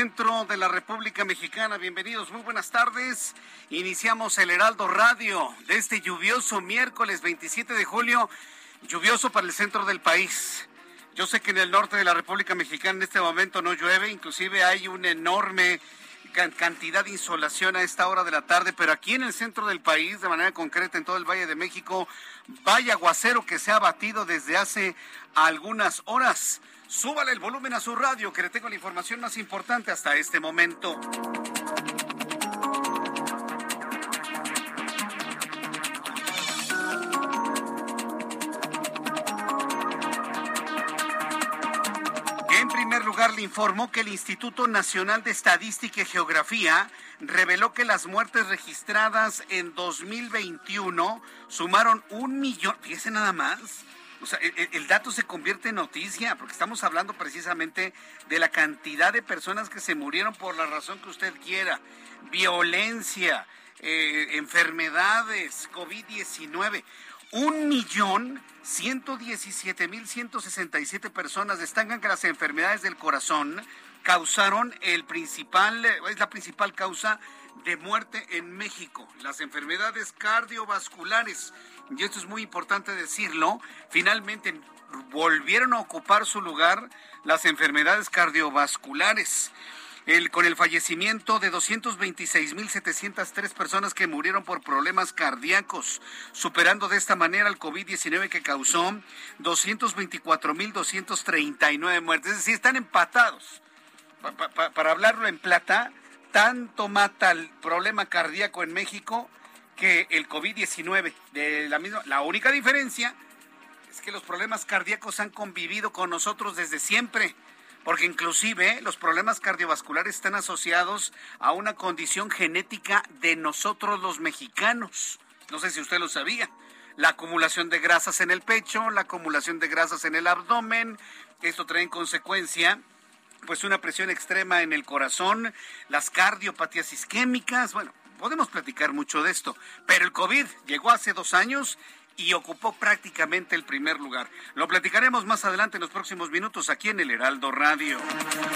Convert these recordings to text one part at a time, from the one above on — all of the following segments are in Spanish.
Centro de la República Mexicana. Bienvenidos, muy buenas tardes. Iniciamos el Heraldo Radio de este lluvioso miércoles 27 de julio, lluvioso para el centro del país. Yo sé que en el norte de la República Mexicana en este momento no llueve, inclusive hay una enorme can- cantidad de insolación a esta hora de la tarde, pero aquí en el centro del país, de manera concreta en todo el Valle de México, vaya aguacero que se ha batido desde hace algunas horas. Súbale el volumen a su radio, que le tengo la información más importante hasta este momento. En primer lugar, le informó que el Instituto Nacional de Estadística y Geografía reveló que las muertes registradas en 2021 sumaron un millón, fíjese nada más. O sea, el, el dato se convierte en noticia, porque estamos hablando precisamente de la cantidad de personas que se murieron por la razón que usted quiera. Violencia, eh, enfermedades, COVID-19. Un millón ciento diecisiete mil ciento sesenta y siete personas destacan que las enfermedades del corazón causaron el principal, es la principal causa de muerte en México. Las enfermedades cardiovasculares, y esto es muy importante decirlo, finalmente volvieron a ocupar su lugar las enfermedades cardiovasculares. Con el fallecimiento de 226.703 personas que murieron por problemas cardíacos, superando de esta manera el COVID-19 que causó 224.239 muertes. Es decir, están empatados. Pa- pa- pa- para hablarlo en plata, tanto mata el problema cardíaco en México que el COVID-19. De la la única diferencia es que los problemas cardíacos han convivido con nosotros desde siempre, porque inclusive los problemas cardiovasculares están asociados a una condición genética de nosotros los mexicanos. No sé si usted lo sabía. La acumulación de grasas en el pecho, la acumulación de grasas en el abdomen, esto trae en consecuencia pues una presión extrema en el corazón, las cardiopatías isquémicas, bueno, podemos platicar mucho de esto, pero el COVID llegó hace dos años y ocupó prácticamente el primer lugar. Lo platicaremos más adelante en los próximos minutos aquí en el Heraldo Radio.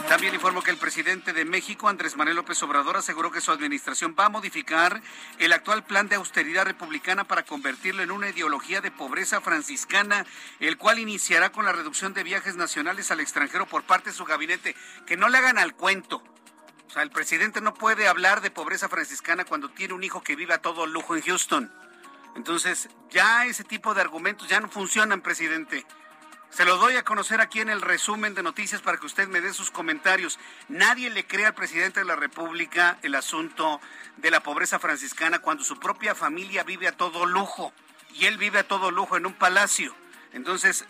También informo que el presidente de México, Andrés Manuel López Obrador, aseguró que su administración va a modificar el actual plan de austeridad republicana para convertirlo en una ideología de pobreza franciscana, el cual iniciará con la reducción de viajes nacionales al extranjero por parte de su gabinete. Que no le hagan al cuento. O sea, el presidente no puede hablar de pobreza franciscana cuando tiene un hijo que vive a todo lujo en Houston. Entonces, ya ese tipo de argumentos ya no funcionan, presidente. Se lo doy a conocer aquí en el resumen de noticias para que usted me dé sus comentarios. Nadie le cree al presidente de la República el asunto de la pobreza franciscana cuando su propia familia vive a todo lujo y él vive a todo lujo en un palacio. Entonces,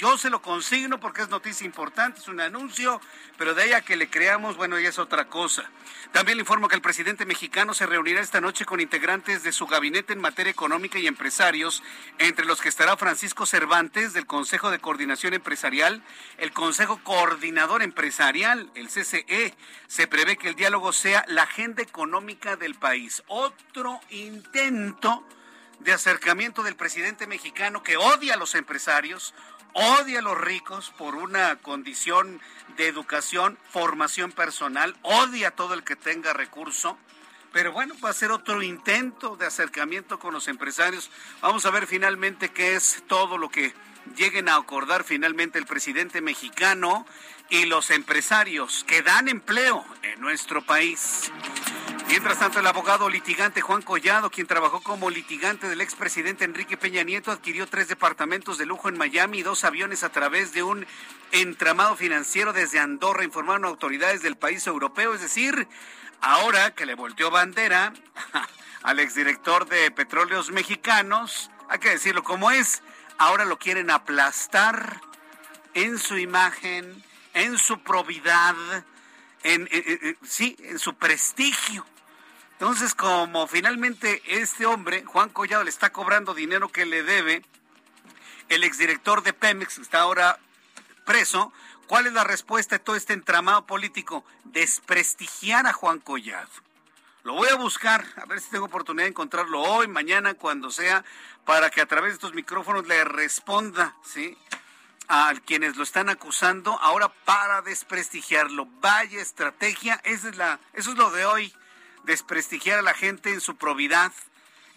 Yo se lo consigno porque es noticia importante, es un anuncio, pero de ahí a que le creamos, bueno, ya es otra cosa. También le informo que el presidente mexicano se reunirá esta noche con integrantes de su gabinete en materia económica y empresarios, entre los que estará Francisco Cervantes del Consejo de Coordinación Empresarial, el Consejo Coordinador Empresarial, el CCE. Se prevé que el diálogo sea la agenda económica del país. Otro intento de acercamiento del presidente mexicano que odia a los empresarios, odia a los ricos por una condición de educación, formación personal, odia a todo el que tenga recurso. Pero bueno, va a ser otro intento de acercamiento con los empresarios. Vamos a ver finalmente qué es todo lo que lleguen a acordar finalmente el presidente mexicano y los empresarios que dan empleo en nuestro país. Mientras tanto, el abogado litigante Juan Collado, quien trabajó como litigante del expresidente Enrique Peña Nieto, adquirió tres departamentos de lujo en Miami y dos aviones a través de un entramado financiero desde Andorra, informaron autoridades del país europeo. Es decir, ahora que le volteó bandera al exdirector de Petróleos Mexicanos, hay que decirlo como es, ahora lo quieren aplastar en su imagen, en su probidad, en, sí, en su prestigio. Entonces, como finalmente este hombre, Juan Collado, le está cobrando dinero que le debe, el exdirector de Pemex está ahora preso, ¿cuál es la respuesta de todo este entramado político? Desprestigiar a Juan Collado. Lo voy a buscar, a ver si tengo oportunidad de encontrarlo hoy, mañana, cuando sea, para que a través de estos micrófonos le responda, ¿sí? a quienes lo están acusando ahora para desprestigiarlo. Vaya estrategia, esa es la, eso es lo de hoy desprestigiar a la gente en su probidad,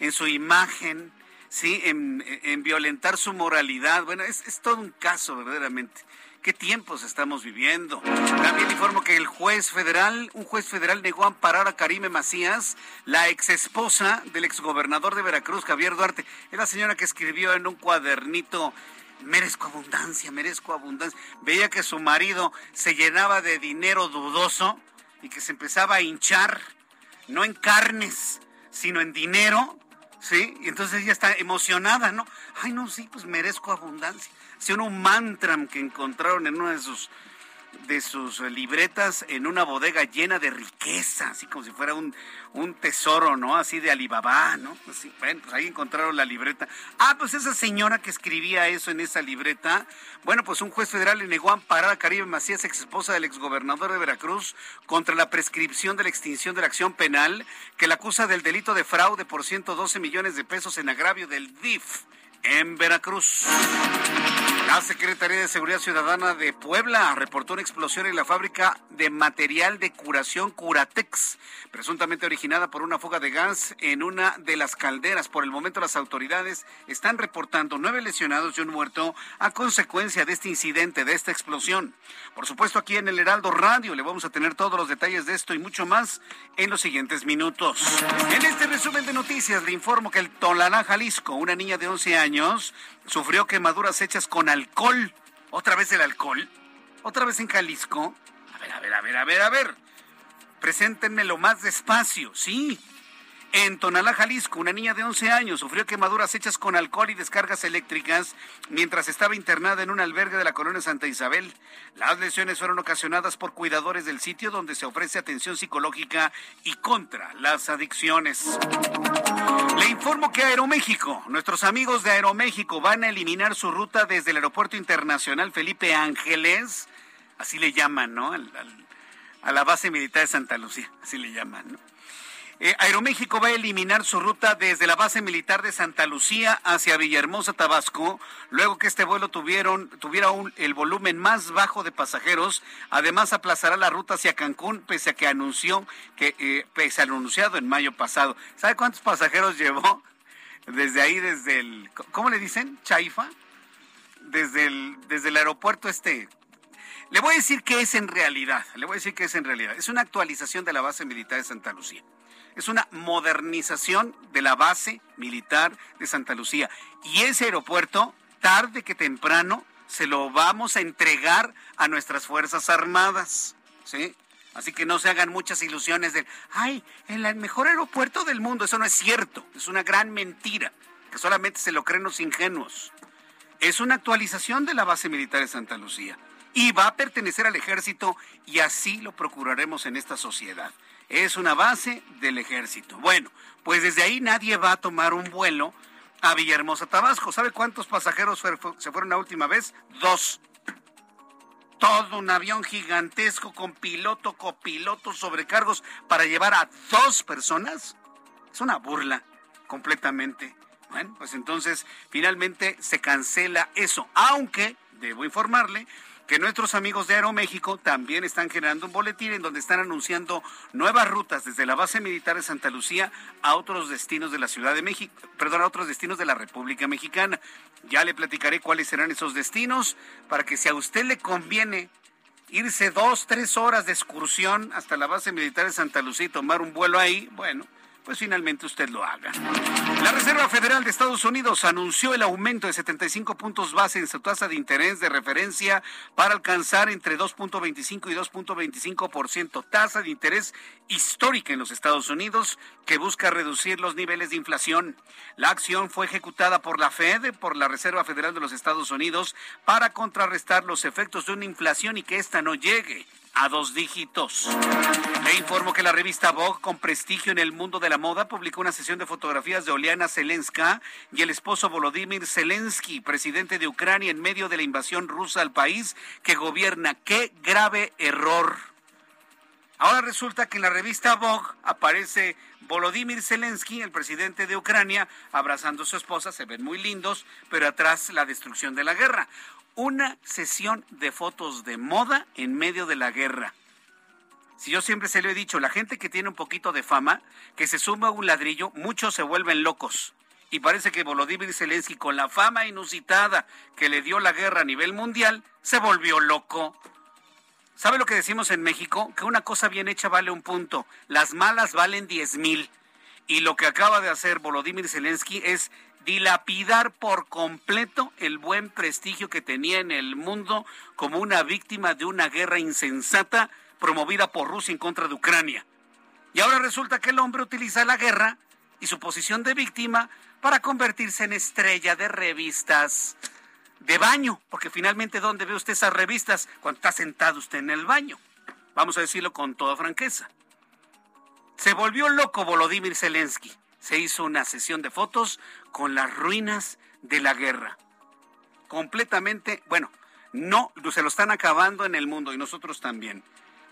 en su imagen, ¿sí? en, violentar su moralidad. Bueno, es, todo un caso verdaderamente. ¿Qué tiempos estamos viviendo? También informo que el juez federal, un juez federal negó amparar a Karime Macías, la ex esposa del exgobernador de Veracruz, Javier Duarte. Es la señora que escribió en un cuadernito merezco abundancia, merezco abundancia. Veía que su marido se llenaba de dinero dudoso y que se empezaba a hinchar no en carnes, sino en dinero, ¿sí? Y entonces ella está emocionada, ¿no? Ay, no, sí, pues merezco abundancia. Si un mantra que encontraron en una de sus de sus libretas en una bodega llena de riqueza, así como si fuera un, un tesoro, ¿no? Así de Alibaba, ¿no? Así, bueno, pues ahí encontraron la libreta. Ah, pues esa señora que escribía eso en esa libreta, bueno, pues un juez federal le negó amparar a Caribe Macías, ex esposa del exgobernador de Veracruz, contra la prescripción de la extinción de la acción penal que la acusa del delito de fraude por 112 millones de pesos en agravio del DIF en Veracruz. La Secretaría de Seguridad Ciudadana de Puebla reportó una explosión en la fábrica de material de curación Curatex, presuntamente originada por una fuga de gas en una de las calderas. Por el momento las autoridades están reportando nueve lesionados y un muerto a consecuencia de este incidente, de esta explosión. Por supuesto, aquí en el Heraldo Radio le vamos a tener todos los detalles de esto y mucho más en los siguientes minutos. En este resumen de noticias le informo que el Tolalá, Jalisco, una niña de 11 años, sufrió quemaduras hechas con alcohol. ¿Otra vez el alcohol? ¿Otra vez en Jalisco? A ver, a ver, a ver, a ver, a ver. Preséntenmelo más despacio, sí. En Tonalá, Jalisco, una niña de 11 años sufrió quemaduras hechas con alcohol y descargas eléctricas mientras estaba internada en un albergue de la colonia Santa Isabel. Las lesiones fueron ocasionadas por cuidadores del sitio donde se ofrece atención psicológica y contra las adicciones. Le informo que Aeroméxico, nuestros amigos de Aeroméxico van a eliminar su ruta desde el Aeropuerto Internacional Felipe Ángeles, así le llaman, ¿no? a la base militar de Santa Lucía, así le llaman, ¿no? Eh, Aeroméxico va a eliminar su ruta desde la base militar de Santa Lucía hacia Villahermosa, Tabasco, luego que este vuelo tuvieron, tuviera el volumen más bajo de pasajeros. Además, aplazará la ruta hacia Cancún, pese a que anunció que, eh, pese anunciado en mayo pasado. ¿Sabe cuántos pasajeros llevó? Desde ahí, desde el, ¿cómo le dicen? Chaifa. Desde el, desde el aeropuerto este, le voy a decir qué es en realidad. Le voy a decir qué es en realidad. Es una actualización de la base militar de Santa Lucía es una modernización de la base militar de Santa Lucía. Y ese aeropuerto, tarde que temprano, se lo vamos a entregar a nuestras Fuerzas Armadas. ¿Sí? Así que no se hagan muchas ilusiones de, ay, el mejor aeropuerto del mundo. Eso no es cierto. Es una gran mentira, que solamente se lo creen los ingenuos. es una actualización de la base militar de Santa Lucía y va a pertenecer al ejército y así lo procuraremos en esta sociedad. Es una base del ejército. Bueno, pues desde ahí nadie va a tomar un vuelo a Villahermosa, Tabasco. ¿Sabe cuántos pasajeros se fueron la última vez? Dos. Todo un avión gigantesco con piloto, copiloto, sobrecargos para llevar a dos personas. Es una burla, completamente. Bueno, pues entonces finalmente se cancela eso, aunque, debo informarle, que nuestros amigos de Aeroméxico también están generando un boletín en donde están anunciando nuevas rutas desde la base militar de Santa Lucía a otros destinos de la Ciudad de México, perdón, a otros destinos de la República Mexicana. Ya le platicaré cuáles serán esos destinos para que si a usted le conviene irse dos, tres horas de excursión hasta la base militar de Santa Lucía y tomar un vuelo ahí, bueno, pues finalmente usted lo haga. La Reserva Federal de Estados Unidos anunció el aumento de 75 puntos base en su tasa de interés de referencia para alcanzar entre 2.25 y 2.25% tasa de interés histórica en los Estados Unidos que busca reducir los niveles de inflación. La acción fue ejecutada por la Fed, por la Reserva Federal de los Estados Unidos, para contrarrestar los efectos de una inflación y que ésta no llegue a dos dígitos. Le informo que la revista Vogue, con prestigio en el mundo de la moda, publicó una sesión de fotografías de Oleana Zelenska y el esposo Volodymyr Zelensky, presidente de Ucrania, en medio de la invasión rusa al país que gobierna. ¡Qué grave error! Ahora resulta que en la revista Vogue aparece Volodymyr Zelensky, el presidente de Ucrania, abrazando a su esposa, se ven muy lindos, pero atrás la destrucción de la guerra una sesión de fotos de moda en medio de la guerra. Si yo siempre se lo he dicho, la gente que tiene un poquito de fama, que se suma a un ladrillo, muchos se vuelven locos. Y parece que Volodymyr Zelensky, con la fama inusitada que le dio la guerra a nivel mundial, se volvió loco. ¿Sabe lo que decimos en México? Que una cosa bien hecha vale un punto, las malas valen diez mil. Y lo que acaba de hacer Volodymyr Zelensky es dilapidar por completo el buen prestigio que tenía en el mundo como una víctima de una guerra insensata promovida por Rusia en contra de Ucrania. Y ahora resulta que el hombre utiliza la guerra y su posición de víctima para convertirse en estrella de revistas de baño, porque finalmente ¿dónde ve usted esas revistas? Cuando está sentado usted en el baño. Vamos a decirlo con toda franqueza. Se volvió loco Volodymyr Zelensky se hizo una sesión de fotos con las ruinas de la guerra. Completamente, bueno, no, se lo están acabando en el mundo y nosotros también.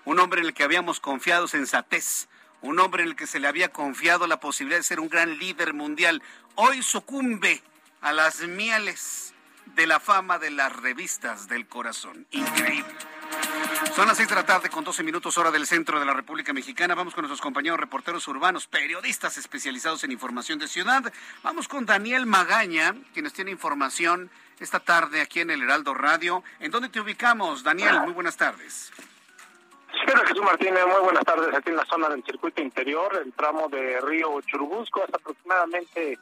Un hombre en el que habíamos confiado sensatez, un hombre en el que se le había confiado la posibilidad de ser un gran líder mundial, hoy sucumbe a las mieles de la fama de las revistas del corazón. Increíble. Son las seis de la tarde con 12 minutos hora del centro de la República Mexicana. Vamos con nuestros compañeros reporteros urbanos, periodistas especializados en información de ciudad. Vamos con Daniel Magaña, quienes tiene información esta tarde aquí en el Heraldo Radio. ¿En dónde te ubicamos, Daniel? Muy buenas tardes. Espero Jesús Martínez, muy buenas tardes aquí en la zona del circuito interior, el tramo de Río Churubusco, hasta aproximadamente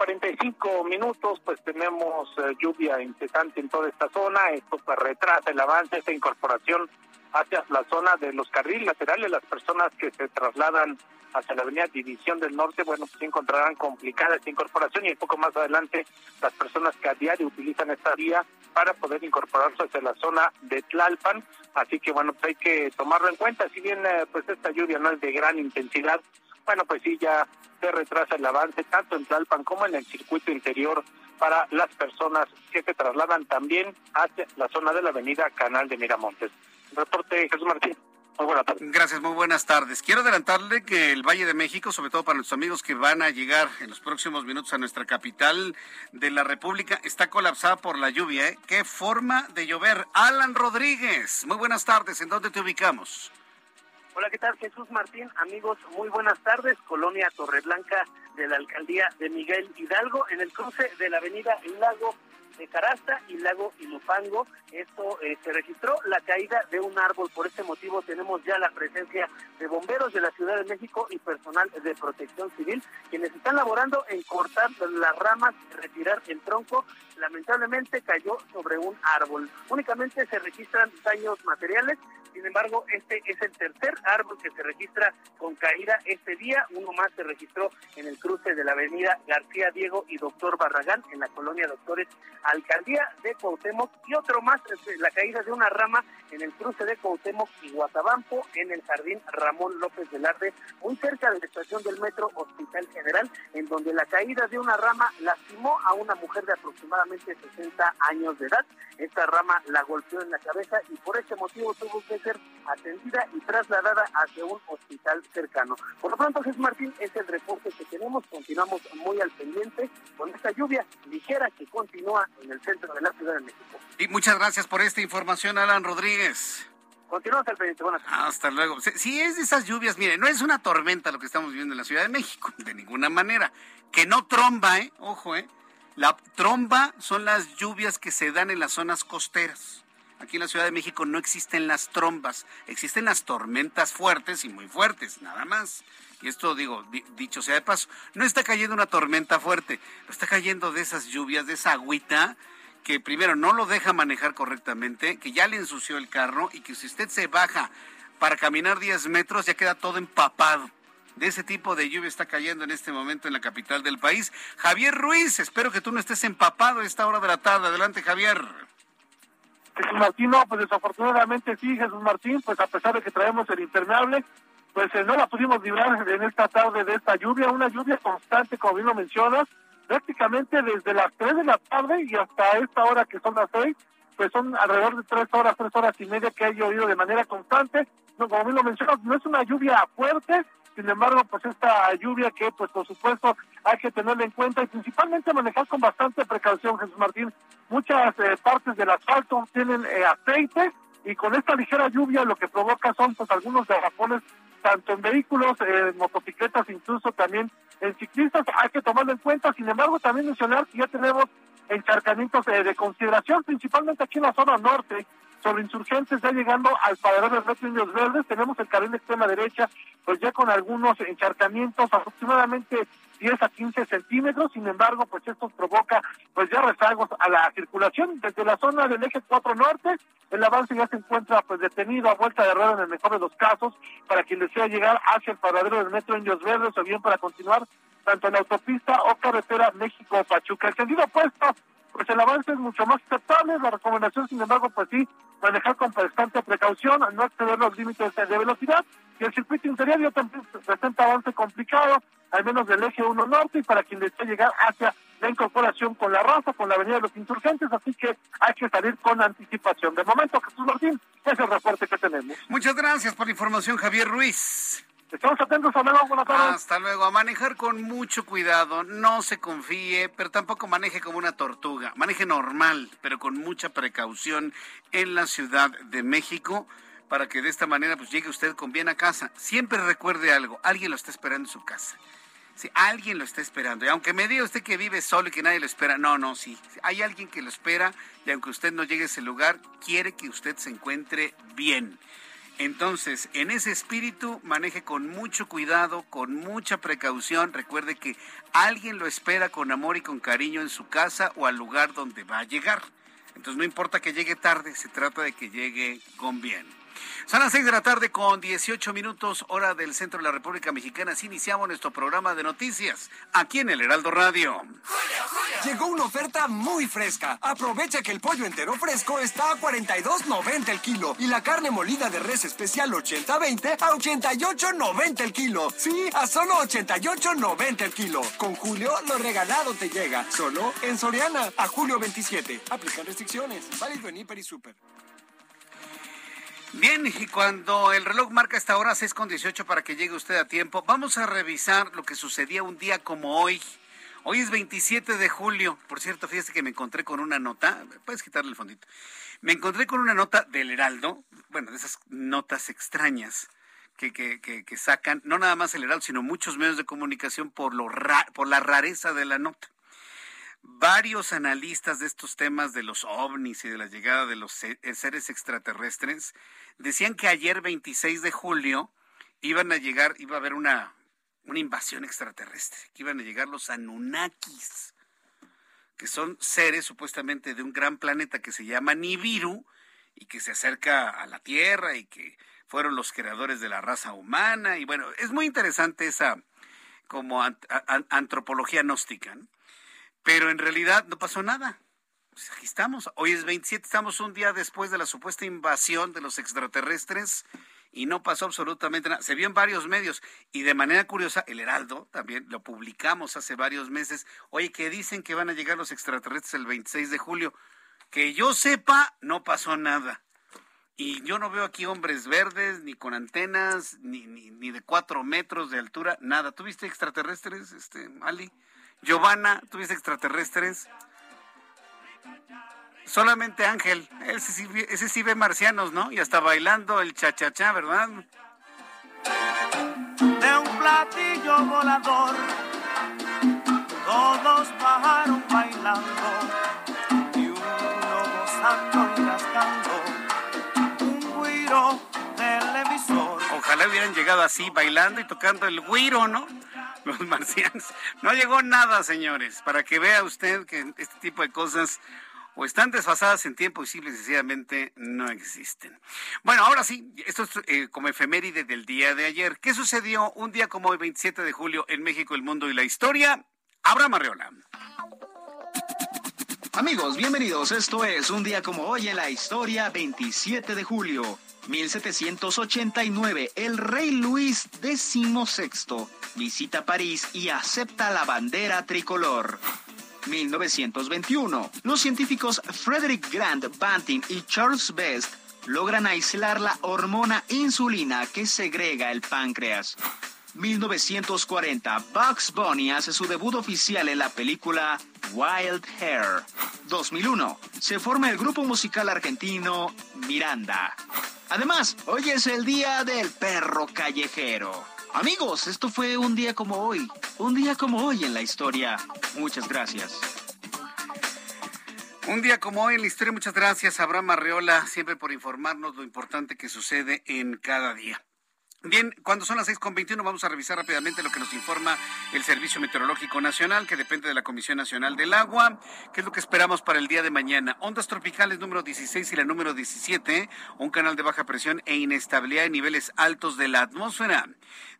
45 minutos, pues tenemos eh, lluvia incesante en toda esta zona. Esto pues retrasa el avance, esta incorporación hacia la zona de los carriles laterales. Las personas que se trasladan hacia la avenida División del Norte, bueno, pues encontrarán complicada esta incorporación y un poco más adelante las personas que a diario utilizan esta vía para poder incorporarse hacia la zona de Tlalpan. Así que bueno, pues hay que tomarlo en cuenta. Si bien eh, pues esta lluvia no es de gran intensidad, bueno, pues sí, ya se retrasa el avance tanto en Tlalpan como en el circuito interior para las personas que se trasladan también hacia la zona de la avenida Canal de Miramontes. Reporte Jesús Martín. Muy buenas tardes. Gracias, muy buenas tardes. Quiero adelantarle que el Valle de México, sobre todo para nuestros amigos que van a llegar en los próximos minutos a nuestra capital de la República, está colapsada por la lluvia. ¿eh? ¿Qué forma de llover? Alan Rodríguez, muy buenas tardes. ¿En dónde te ubicamos? Hola, ¿qué tal? Jesús Martín, amigos, muy buenas tardes. Colonia Torreblanca de la alcaldía de Miguel Hidalgo, en el cruce de la avenida Lago de Carasta y Lago Ilupango. Esto eh, se registró la caída de un árbol. Por este motivo tenemos ya la presencia de bomberos de la Ciudad de México y personal de protección civil, quienes están laborando en cortar las ramas, retirar el tronco. Lamentablemente cayó sobre un árbol. Únicamente se registran daños materiales Sin embargo, este es el tercer árbol que se registra con caída este día. Uno más se registró en el cruce de la avenida García Diego y Doctor Barragán en la colonia Doctores Alcaldía de Cuauhtémoc y otro más, la caída de una rama en el cruce de Cuauhtémoc y Guatabampo en el jardín Ramón López Velarde, muy cerca de la estación del metro Hospital General, en donde la caída de una rama lastimó a una mujer de aproximadamente 60 años de edad. Esta rama la golpeó en la cabeza y por ese motivo tuvo que ser atendida y trasladada hacia un hospital cercano. Por lo pronto, Jesús Martín, es el reporte que tenemos. Continuamos muy al pendiente con esta lluvia ligera que continúa en el centro de la Ciudad de México. Y muchas gracias por esta información, Alan Rodríguez. Continuamos al pendiente. Buenas Hasta luego. Si es de esas lluvias, mire, no es una tormenta lo que estamos viviendo en la Ciudad de México, de ninguna manera. Que no tromba, ¿eh? Ojo, ¿eh? La tromba son las lluvias que se dan en las zonas costeras. Aquí en la Ciudad de México no existen las trombas, existen las tormentas fuertes y muy fuertes, nada más. Y esto digo, dicho sea de paso, no está cayendo una tormenta fuerte, está cayendo de esas lluvias, de esa agüita que primero no lo deja manejar correctamente, que ya le ensució el carro y que si usted se baja para caminar 10 metros ya queda todo empapado. De ese tipo de lluvia está cayendo en este momento en la capital del país. Javier Ruiz, espero que tú no estés empapado a esta hora de la tarde. Adelante, Javier. Jesús Martín, no, pues desafortunadamente sí, Jesús Martín, pues a pesar de que traemos el impermeable, pues eh, no la pudimos librar en esta tarde de esta lluvia, una lluvia constante, como bien lo mencionas, prácticamente desde las 3 de la tarde y hasta esta hora que son las 6, pues son alrededor de 3 horas, 3 horas y media que ha llovido de manera constante. No, como bien lo mencionas, no es una lluvia fuerte, sin embargo, pues esta lluvia que, pues por supuesto, hay que tenerla en cuenta y principalmente manejar con bastante precaución, Jesús Martín. Muchas eh, partes del asfalto tienen eh, aceite y con esta ligera lluvia lo que provoca son pues algunos derrapones tanto en vehículos, en motocicletas, incluso también en ciclistas. Hay que tomarlo en cuenta. Sin embargo, también mencionar que ya tenemos encharcamientos eh, de consideración, principalmente aquí en la zona norte, sobre insurgentes ya llegando al paradero de Metro Indios Verdes, tenemos el carril de extrema derecha, pues ya con algunos encharcamientos, aproximadamente 10 a 15 centímetros, sin embargo, pues esto provoca pues ya rezagos a la circulación desde la zona del eje 4 norte, el avance ya se encuentra pues detenido a vuelta de rueda en el mejor de los casos, para quien desea llegar hacia el paradero del metro Indios Verdes o bien para continuar tanto en la autopista o carretera México-Pachuca. El sentido opuesto pues el avance es mucho más aceptable. La recomendación, sin embargo, pues sí, manejar con bastante precaución, no exceder los límites de velocidad. Y el circuito interior ya también presenta avance complicado, al menos del eje 1 norte, y para quien desea llegar hacia la incorporación con la raza, con la avenida de los insurgentes, así que hay que salir con anticipación. De momento, Jesús Martín, es el reporte que tenemos. Muchas gracias por la información, Javier Ruiz. Estamos atentos, a luego, buenas tardes. Hasta luego, a manejar con mucho cuidado, no se confíe, pero tampoco maneje como una tortuga, maneje normal, pero con mucha precaución en la Ciudad de México para que de esta manera pues llegue usted con bien a casa. Siempre recuerde algo, alguien lo está esperando en su casa. Si alguien lo está esperando, y aunque me diga usted que vive solo y que nadie lo espera, no, no, sí, hay alguien que lo espera y aunque usted no llegue a ese lugar, quiere que usted se encuentre bien. Entonces, en ese espíritu, maneje con mucho cuidado, con mucha precaución. Recuerde que alguien lo espera con amor y con cariño en su casa o al lugar donde va a llegar. Entonces, no importa que llegue tarde, se trata de que llegue con bien. Son las seis de la tarde con 18 minutos, hora del centro de la República Mexicana. Así iniciamos nuestro programa de noticias aquí en el Heraldo Radio. Llegó una oferta muy fresca. Aprovecha que el pollo entero fresco está a 42.90 el kilo y la carne molida de res especial 80-20 a 88.90 el kilo. Sí, a solo 88.90 el kilo. Con Julio, lo regalado te llega. Solo en Soriana. A julio 27. Aplican restricciones. Válido en Hiper y Super. Bien, y cuando el reloj marca esta hora, 6 con 18 para que llegue usted a tiempo, vamos a revisar lo que sucedía un día como hoy. Hoy es 27 de julio. Por cierto, fíjese que me encontré con una nota. Puedes quitarle el fondito. Me encontré con una nota del Heraldo. Bueno, de esas notas extrañas que, que, que, sacan, no nada más el Heraldo, sino muchos medios de comunicación por, lo por la rareza de la nota varios analistas de estos temas de los ovnis y de la llegada de los eh, seres extraterrestres decían que ayer 26 de julio iban a llegar, iba a haber una, una invasión extraterrestre, que iban a llegar los Anunnakis, que son seres supuestamente de un gran planeta que se llama Nibiru y que se acerca a la Tierra y que fueron los creadores de la raza humana. Y bueno, es muy interesante esa como antropología gnóstica, pero en realidad no pasó nada. Pues aquí estamos. Hoy es 27, estamos un día después de la supuesta invasión de los extraterrestres y no pasó absolutamente nada. Se vio en varios medios y de manera curiosa, el Heraldo también lo publicamos hace varios meses. Oye, que dicen que van a llegar los extraterrestres el 26 de julio. Que yo sepa, no pasó nada. Y yo no veo aquí hombres verdes, ni con antenas, ni, ni, de cuatro metros de altura, nada. ¿Tuviste extraterrestres, este, Ali? Giovanna, ¿tuviste extraterrestres? Solamente Ángel, ese sí, ese sí ve marcianos, ¿no? Y hasta bailando el cha-cha-cha, ¿verdad? De un platillo volador, todos bajaron bailando y uno gozando y rascando un guiro. Ojalá hubieran llegado así, bailando y tocando el guiro, ¿no? Los marcianos. No llegó nada, señores, para que vea usted que este tipo de cosas o están desfasadas en tiempo y simple y sencillamente no existen. Bueno, ahora sí, esto es eh, como efeméride del día de ayer. ¿Qué sucedió un día como hoy, 27 de julio, en México, el mundo y la historia? Abraham Arreola. Amigos, bienvenidos. Esto es un día como hoy en la historia, 27 de julio. 1789, el rey Luis XVI visita París y acepta la bandera tricolor. 1921. Los científicos Frederick Grant Banting y Charles Best logran aislar la hormona insulina que segrega el páncreas. 1940, Bugs Bunny hace su debut oficial en la película Wild Hair. 2001, se forma el grupo musical argentino Miranda. Además, hoy es el día del perro callejero. Amigos, esto fue un día como hoy, un día como hoy en la historia. Muchas gracias. Un día como hoy en la historia, muchas gracias Abraham Arreola, siempre por informarnos lo importante que sucede en cada día. Bien, cuando son las 6.21 vamos a revisar rápidamente lo que nos informa el Servicio Meteorológico Nacional, que depende de la Comisión Nacional del Agua. ¿Qué es lo que esperamos para el día de mañana? Ondas tropicales número 16 y la número 17, un canal de baja presión e inestabilidad en niveles altos de la atmósfera.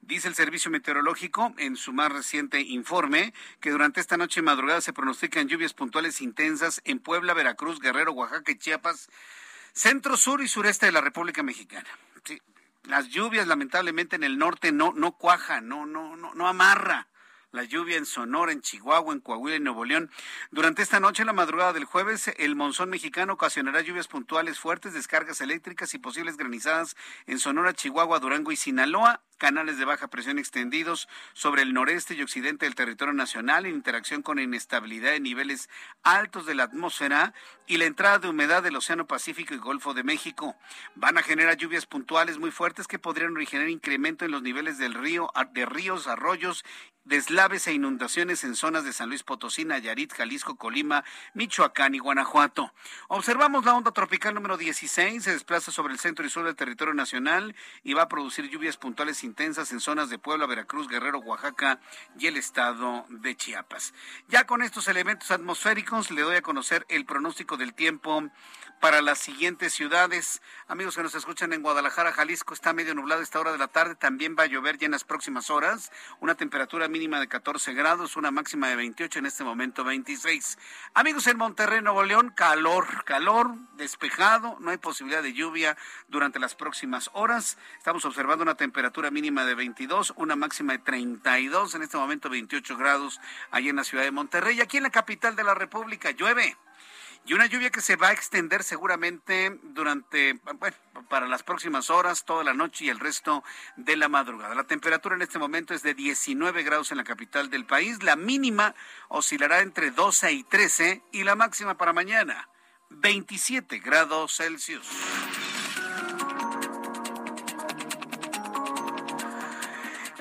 Dice el Servicio Meteorológico en su más reciente informe que durante esta noche y madrugada se pronostican lluvias puntuales intensas en Puebla, Veracruz, Guerrero, Oaxaca y Chiapas, centro, sur y sureste de la República Mexicana. Sí, las lluvias lamentablemente en el norte no no cuajan, no no no no amarra la lluvia en Sonora, en Chihuahua, en Coahuila y Nuevo León. Durante esta noche, la madrugada del jueves, el monzón mexicano ocasionará lluvias puntuales fuertes, descargas eléctricas y posibles granizadas en Sonora, Chihuahua, Durango y Sinaloa canales de baja presión extendidos sobre el noreste y occidente del territorio nacional en interacción con inestabilidad de niveles altos de la atmósfera y la entrada de humedad del Océano Pacífico y Golfo de México. Van a generar lluvias puntuales muy fuertes que podrían originar incremento en los niveles del río, de ríos, arroyos deslaves e inundaciones en zonas de San Luis Potosí, Nayarit, Jalisco, Colima, Michoacán y Guanajuato. Observamos la onda tropical número 16, se desplaza sobre el centro y sur del territorio nacional y va a producir lluvias puntuales intensas en zonas de Puebla, Veracruz, Guerrero, Oaxaca y el estado de Chiapas. Ya con estos elementos atmosféricos le doy a conocer el pronóstico del tiempo para las siguientes ciudades. Amigos que nos escuchan en Guadalajara, Jalisco, está medio nublado esta hora de la tarde, también va a llover ya en las próximas horas, una temperatura mínima de 14 grados, una máxima de 28, en este momento 26. Amigos en Monterrey, Nuevo León, calor, calor, despejado, no hay posibilidad de lluvia durante las próximas horas. Estamos observando una temperatura mínima de 22, una máxima de 32, en este momento 28 grados allí en la ciudad de Monterrey. Aquí en la capital de la República llueve y una lluvia que se va a extender seguramente durante, bueno, para las próximas horas, toda la noche y el resto de la madrugada. La temperatura en este momento es de 19 grados en la capital del país, la mínima oscilará entre 12 y 13 y la máxima para mañana 27 grados Celsius.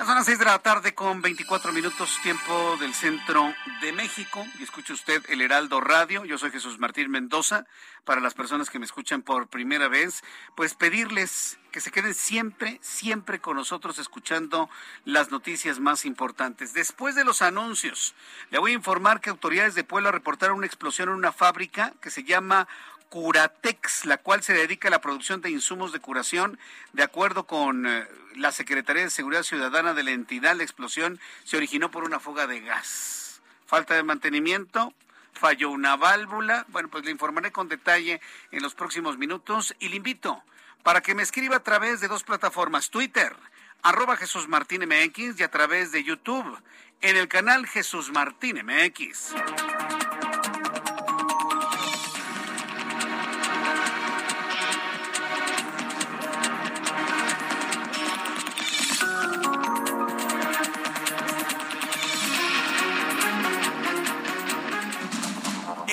Son las seis de la tarde con 24 minutos tiempo del centro de México y escucha usted el Heraldo Radio. Yo soy Jesús Martín Mendoza. Para las personas que me escuchan por primera vez, pues pedirles que se queden siempre, siempre con nosotros escuchando las noticias más importantes. Después de los anuncios, le voy a informar que autoridades de Puebla reportaron una explosión en una fábrica que se llama Curatex, la cual se dedica a la producción de insumos de curación. De acuerdo con eh, la Secretaría de Seguridad Ciudadana de la entidad, la explosión se originó por una fuga de gas. Falta de mantenimiento, falló una válvula. Bueno, pues le informaré con detalle en los próximos minutos y le invito para que me escriba a través de dos plataformas, Twitter, arroba Jesús Martín MX y a través de YouTube, en el canal Jesús Martín MX.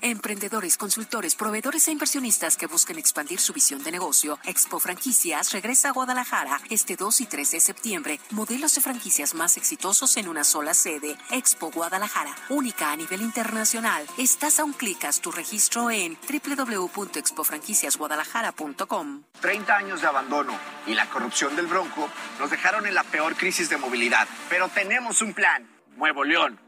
Emprendedores, consultores, proveedores e inversionistas que busquen expandir su visión de negocio. Expo Franquicias regresa a Guadalajara este 2 y 3 de septiembre. Modelos de franquicias más exitosos en una sola sede. Expo Guadalajara, única a nivel internacional. Estás a un clic, haz tu registro en www.expofranquiciasguadalajara.com. 30 años de abandono y la corrupción del Bronco nos dejaron en la peor crisis de movilidad. Pero tenemos un plan. Nuevo León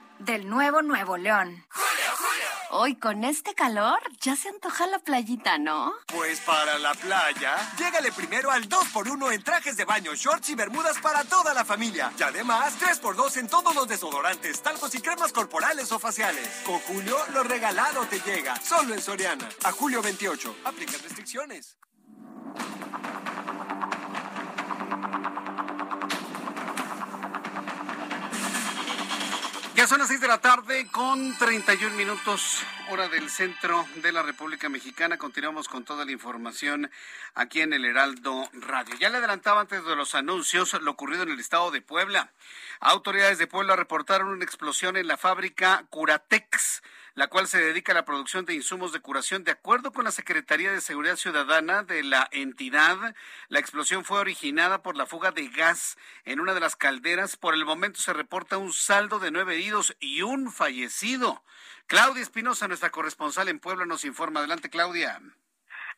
del nuevo Nuevo León. Hoy con este calor ya se antoja la playita, ¿no? Pues para la playa, llégale primero al 2x1 en trajes de baño, shorts y bermudas para toda la familia. Y además, 3x2 en todos los desodorantes, talcos y cremas corporales o faciales. Con Julio, lo regalado te llega. Solo en Soriana. A julio 28. Aplican restricciones. Ya son las 6 de la tarde con 31 minutos, hora del centro de la República Mexicana. Continuamos con toda la información aquí en el Heraldo Radio. Ya le adelantaba antes de los anuncios lo ocurrido en el estado de Puebla. Autoridades de Puebla reportaron una explosión en la fábrica Curatex la cual se dedica a la producción de insumos de curación. De acuerdo con la Secretaría de Seguridad Ciudadana de la entidad, la explosión fue originada por la fuga de gas en una de las calderas. Por el momento se reporta un saldo de nueve heridos y un fallecido. Claudia Espinosa, nuestra corresponsal en Puebla, nos informa. Adelante, Claudia.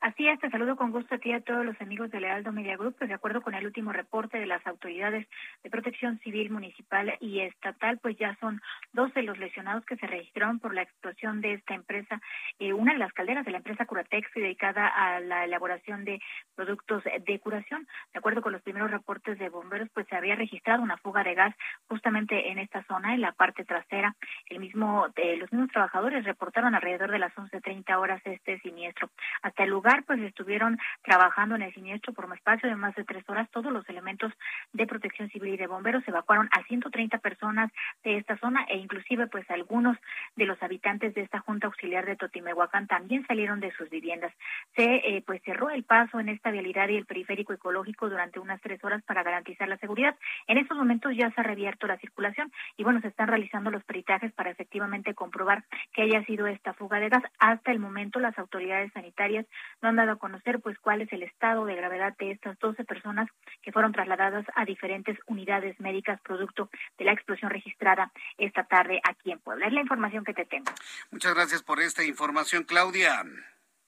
Así es, te saludo con gusto a ti y a todos los amigos de Lealdo Media Group. Pues de acuerdo con el último reporte de las autoridades de protección civil municipal y estatal, pues ya son dos de los lesionados que se registraron por la explosión de esta empresa, eh, una de las calderas de la empresa Curatex dedicada a la elaboración de productos de curación. De acuerdo con los primeros reportes de bomberos, pues se había registrado una fuga de gas justamente en esta zona, en la parte trasera. El mismo, eh, los mismos trabajadores reportaron alrededor de las 11.30 horas este siniestro. Hasta el lugar pues estuvieron trabajando en el siniestro por un espacio de más de tres horas. Todos los elementos de protección civil y de bomberos evacuaron a 130 personas de esta zona e inclusive pues algunos de los habitantes de esta Junta Auxiliar de Totimehuacán también salieron de sus viviendas. Se eh, pues cerró el paso en esta vialidad y el periférico ecológico durante unas tres horas para garantizar la seguridad. En estos momentos ya se ha reabierto la circulación y bueno, se están realizando los peritajes para efectivamente comprobar que haya sido esta fuga de gas. Hasta el momento las autoridades sanitarias no han dado a conocer pues cuál es el estado de gravedad de estas 12 personas que fueron trasladadas a diferentes unidades médicas producto de la explosión registrada esta tarde aquí en Puebla. Es la información que te tengo. Muchas gracias por esta información, Claudia.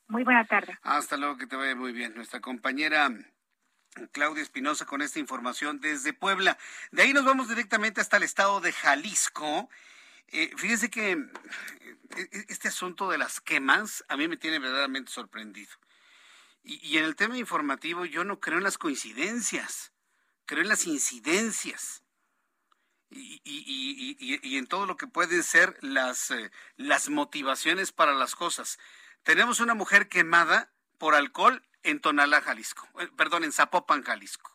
Muy buena tarde. Hasta luego, que te vaya muy bien. Nuestra compañera Claudia Espinosa con esta información desde Puebla. De ahí nos vamos directamente hasta el estado de Jalisco. Eh, fíjese que eh, este asunto de las quemas a mí me tiene verdaderamente sorprendido. Y, en el tema informativo yo no creo en las coincidencias, creo en las incidencias. Y, en todo lo que pueden ser las, eh, las motivaciones para las cosas. Tenemos una mujer quemada por alcohol en Tonalá, Jalisco, eh, perdón, en Zapopan, Jalisco.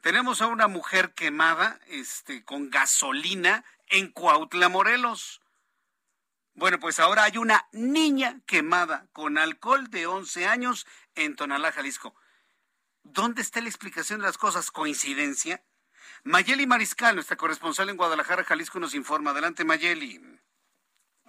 Tenemos a una mujer quemada este, con gasolina en Cuautla, Morelos. Bueno, pues ahora hay una niña quemada con alcohol de 11 años en Tonalá, Jalisco. ¿Dónde está la explicación de las cosas? ¿Coincidencia? Mayeli Mariscal, nuestra corresponsal en Guadalajara, Jalisco, nos informa. Adelante, Mayeli.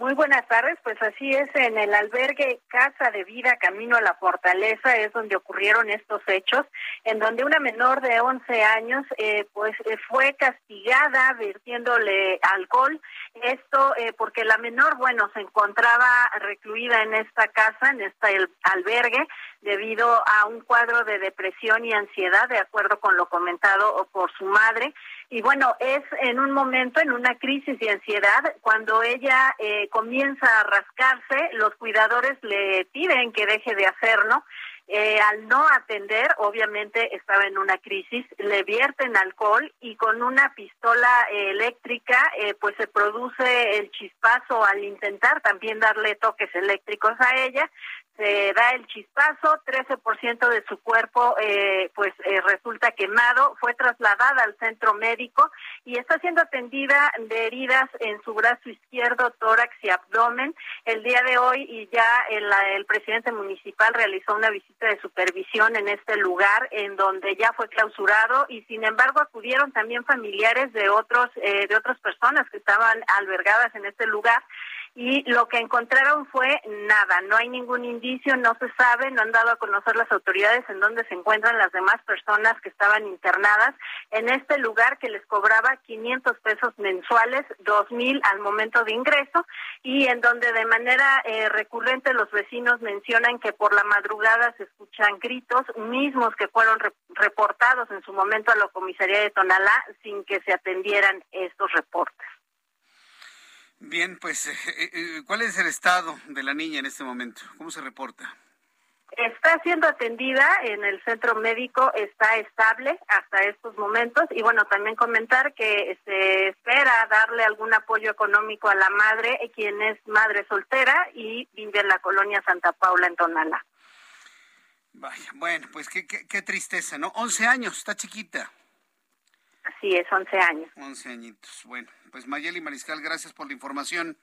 Muy buenas tardes, pues así es, en el albergue Casa de Vida Camino a la Fortaleza es donde ocurrieron estos hechos, en donde una menor de 11 años eh, pues eh, fue castigada vertiéndole alcohol, esto eh, porque la menor, bueno, se encontraba recluida en esta casa, en este albergue, debido a un cuadro de depresión y ansiedad, de acuerdo con lo comentado por su madre. Y bueno, es en un momento, en una crisis de ansiedad, cuando ella eh, comienza a rascarse, los cuidadores le piden que deje de hacerlo. Eh, al no atender, obviamente estaba en una crisis, le vierten alcohol y con una pistola eléctrica, eh, pues se produce el chispazo al intentar también darle toques eléctricos a ella se da el chispazo, 13% de su cuerpo eh, pues eh, resulta quemado, fue trasladada al centro médico y está siendo atendida de heridas en su brazo izquierdo, tórax y abdomen. El día de hoy y ya el, el presidente municipal realizó una visita de supervisión en este lugar en donde ya fue clausurado y sin embargo acudieron también familiares de otros eh, de otras personas que estaban albergadas en este lugar y lo que encontraron fue nada, no hay ningún indicio, no se sabe, no han dado a conocer las autoridades en dónde se encuentran las demás personas que estaban internadas en este lugar que les cobraba 500 pesos mensuales, 2000 al momento de ingreso y en donde de manera eh, recurrente los vecinos mencionan que por la madrugada se escuchan gritos mismos que fueron reportados en su momento a la comisaría de Tonalá sin que se atendieran estos reportes. Bien, pues, eh, eh, eh, ¿cuál es el estado de la niña en este momento? ¿Cómo se reporta? Está siendo atendida en el centro médico, está estable hasta estos momentos y bueno, también comentar que se espera darle algún apoyo económico a la madre, quien es madre soltera y vive en la colonia Santa Paula en Tonala. Vaya, bueno, pues qué, qué, qué tristeza, ¿no? 11 años, está chiquita. Así es, 11 años. 11 añitos. Bueno, pues Mayeli Mariscal, gracias por la información.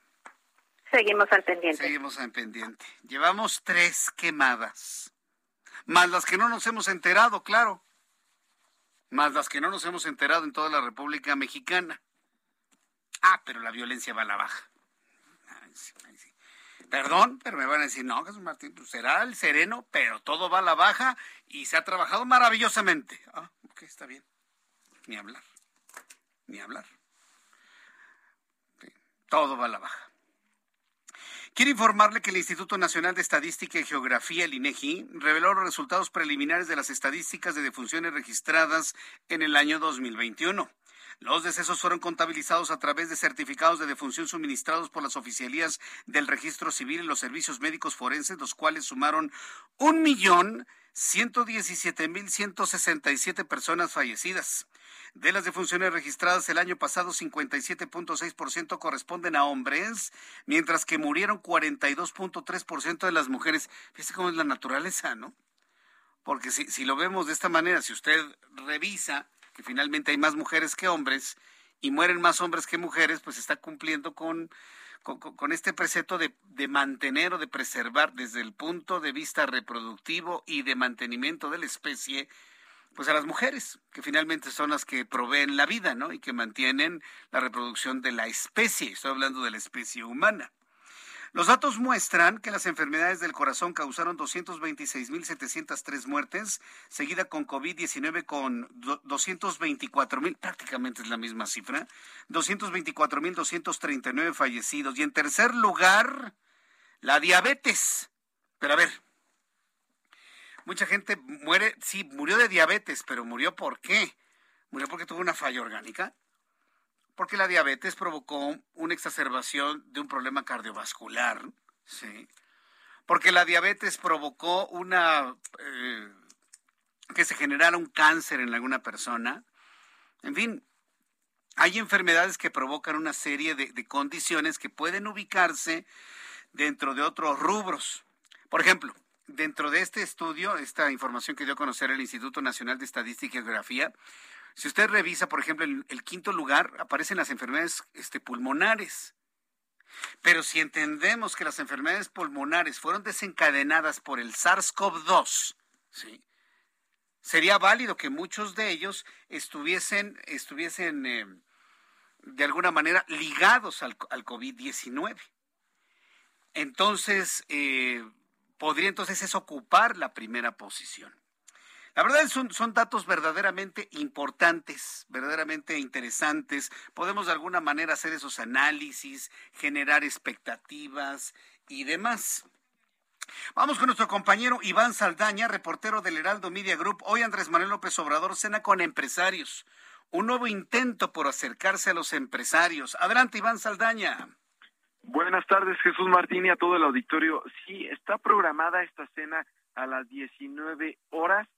Seguimos al pendiente. Seguimos al pendiente. Llevamos tres quemadas. Más las que no nos hemos enterado, claro. Más las que no nos hemos enterado en toda la República Mexicana. Ah, pero la violencia va a la baja. Perdón, pero me van a decir, no, Jesús Martín, pues será el sereno, pero todo va a la baja y se ha trabajado maravillosamente. Ah, ok, está bien ni hablar, ni hablar. todo va a la baja. Quiero informarle que el Instituto Nacional de Estadística y Geografía, el INEGI, reveló los resultados preliminares de las estadísticas de defunciones registradas en el año 2021. Los decesos fueron contabilizados a través de certificados de defunción suministrados por las oficialías del registro civil y los servicios médicos forenses, los cuales sumaron un millón 117.167 personas fallecidas. De las defunciones registradas el año pasado, 57.6% corresponden a hombres, mientras que murieron 42.3% de las mujeres. Fíjese cómo es la naturaleza, ¿no? Porque si, si lo vemos de esta manera, si usted revisa que finalmente hay más mujeres que hombres y mueren más hombres que mujeres, pues está cumpliendo con con, este precepto de, de, mantener o de preservar desde el punto de vista reproductivo y de mantenimiento de la especie, pues a las mujeres, que finalmente son las que proveen la vida, ¿no? Y que mantienen la reproducción de la especie, estoy hablando de la especie humana. Los datos muestran que las enfermedades del corazón causaron 226.703 muertes, seguida con COVID-19 con 224.000, prácticamente es la misma cifra, 224.239 fallecidos. Y en tercer lugar, la diabetes. Pero a ver, mucha gente muere, sí, murió de diabetes, pero murió ¿por qué? Murió porque tuvo una falla orgánica porque la diabetes provocó una exacerbación de un problema cardiovascular, ¿sí? porque la diabetes provocó una eh, que se generara un cáncer en alguna persona. En fin, hay enfermedades que provocan una serie de, de condiciones que pueden ubicarse dentro de otros rubros. Por ejemplo, dentro de este estudio, esta información que dio a conocer el Instituto Nacional de Estadística y Geografía, si usted revisa, por ejemplo, el, el quinto lugar, aparecen las enfermedades este, pulmonares. Pero si entendemos que las enfermedades pulmonares fueron desencadenadas por el SARS-CoV-2, ¿sí? sería válido que muchos de ellos estuviesen, estuviesen eh, de alguna manera ligados al, al COVID-19. Entonces, eh, podría entonces eso ocupar la primera posición. La verdad son, son datos verdaderamente importantes, verdaderamente interesantes. Podemos de alguna manera hacer esos análisis, generar expectativas y demás. Vamos con nuestro compañero Iván Saldaña, reportero del Heraldo Media Group. Hoy Andrés Manuel López Obrador cena con empresarios. Un nuevo intento por acercarse a los empresarios. Adelante, Iván Saldaña. Buenas tardes, Jesús Martín y a todo el auditorio. Sí, está programada esta cena a las 19 horas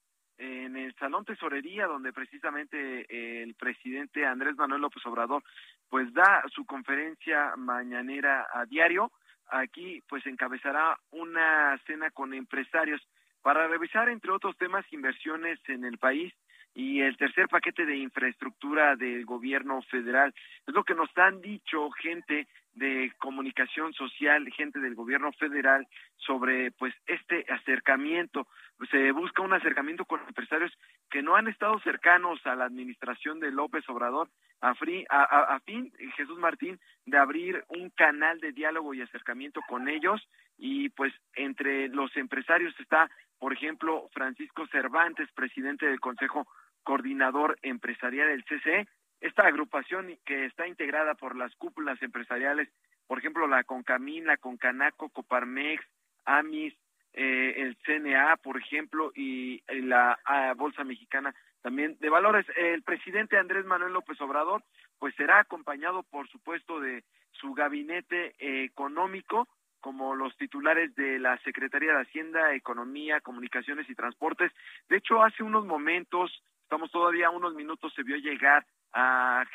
en el Salón Tesorería, donde precisamente el presidente Andrés Manuel López Obrador pues da su conferencia mañanera a diario. Aquí pues encabezará una cena con empresarios para revisar entre otros temas inversiones en el país y el tercer paquete de infraestructura del gobierno federal. Es lo que nos han dicho gente de comunicación social, gente del gobierno federal sobre pues este acercamiento. Se busca un acercamiento con empresarios que no han estado cercanos a la administración de López Obrador a, a, a fin, Jesús Martín, de abrir un canal de diálogo y acercamiento con ellos y pues entre los empresarios está, por ejemplo, Francisco Cervantes, presidente del Consejo Coordinador Empresarial del CCE, esta agrupación que está integrada por las cúpulas empresariales, por ejemplo, la Concamín, la Concanaco, Coparmex, AMIS, eh, el CNA, por ejemplo, y la ah, Bolsa Mexicana también de valores. El presidente Andrés Manuel López Obrador, pues será acompañado, por supuesto, de su gabinete económico, como los titulares de la Secretaría de Hacienda, Economía, Comunicaciones y Transportes. De hecho, hace unos momentos, estamos todavía unos minutos, se vio llegar a,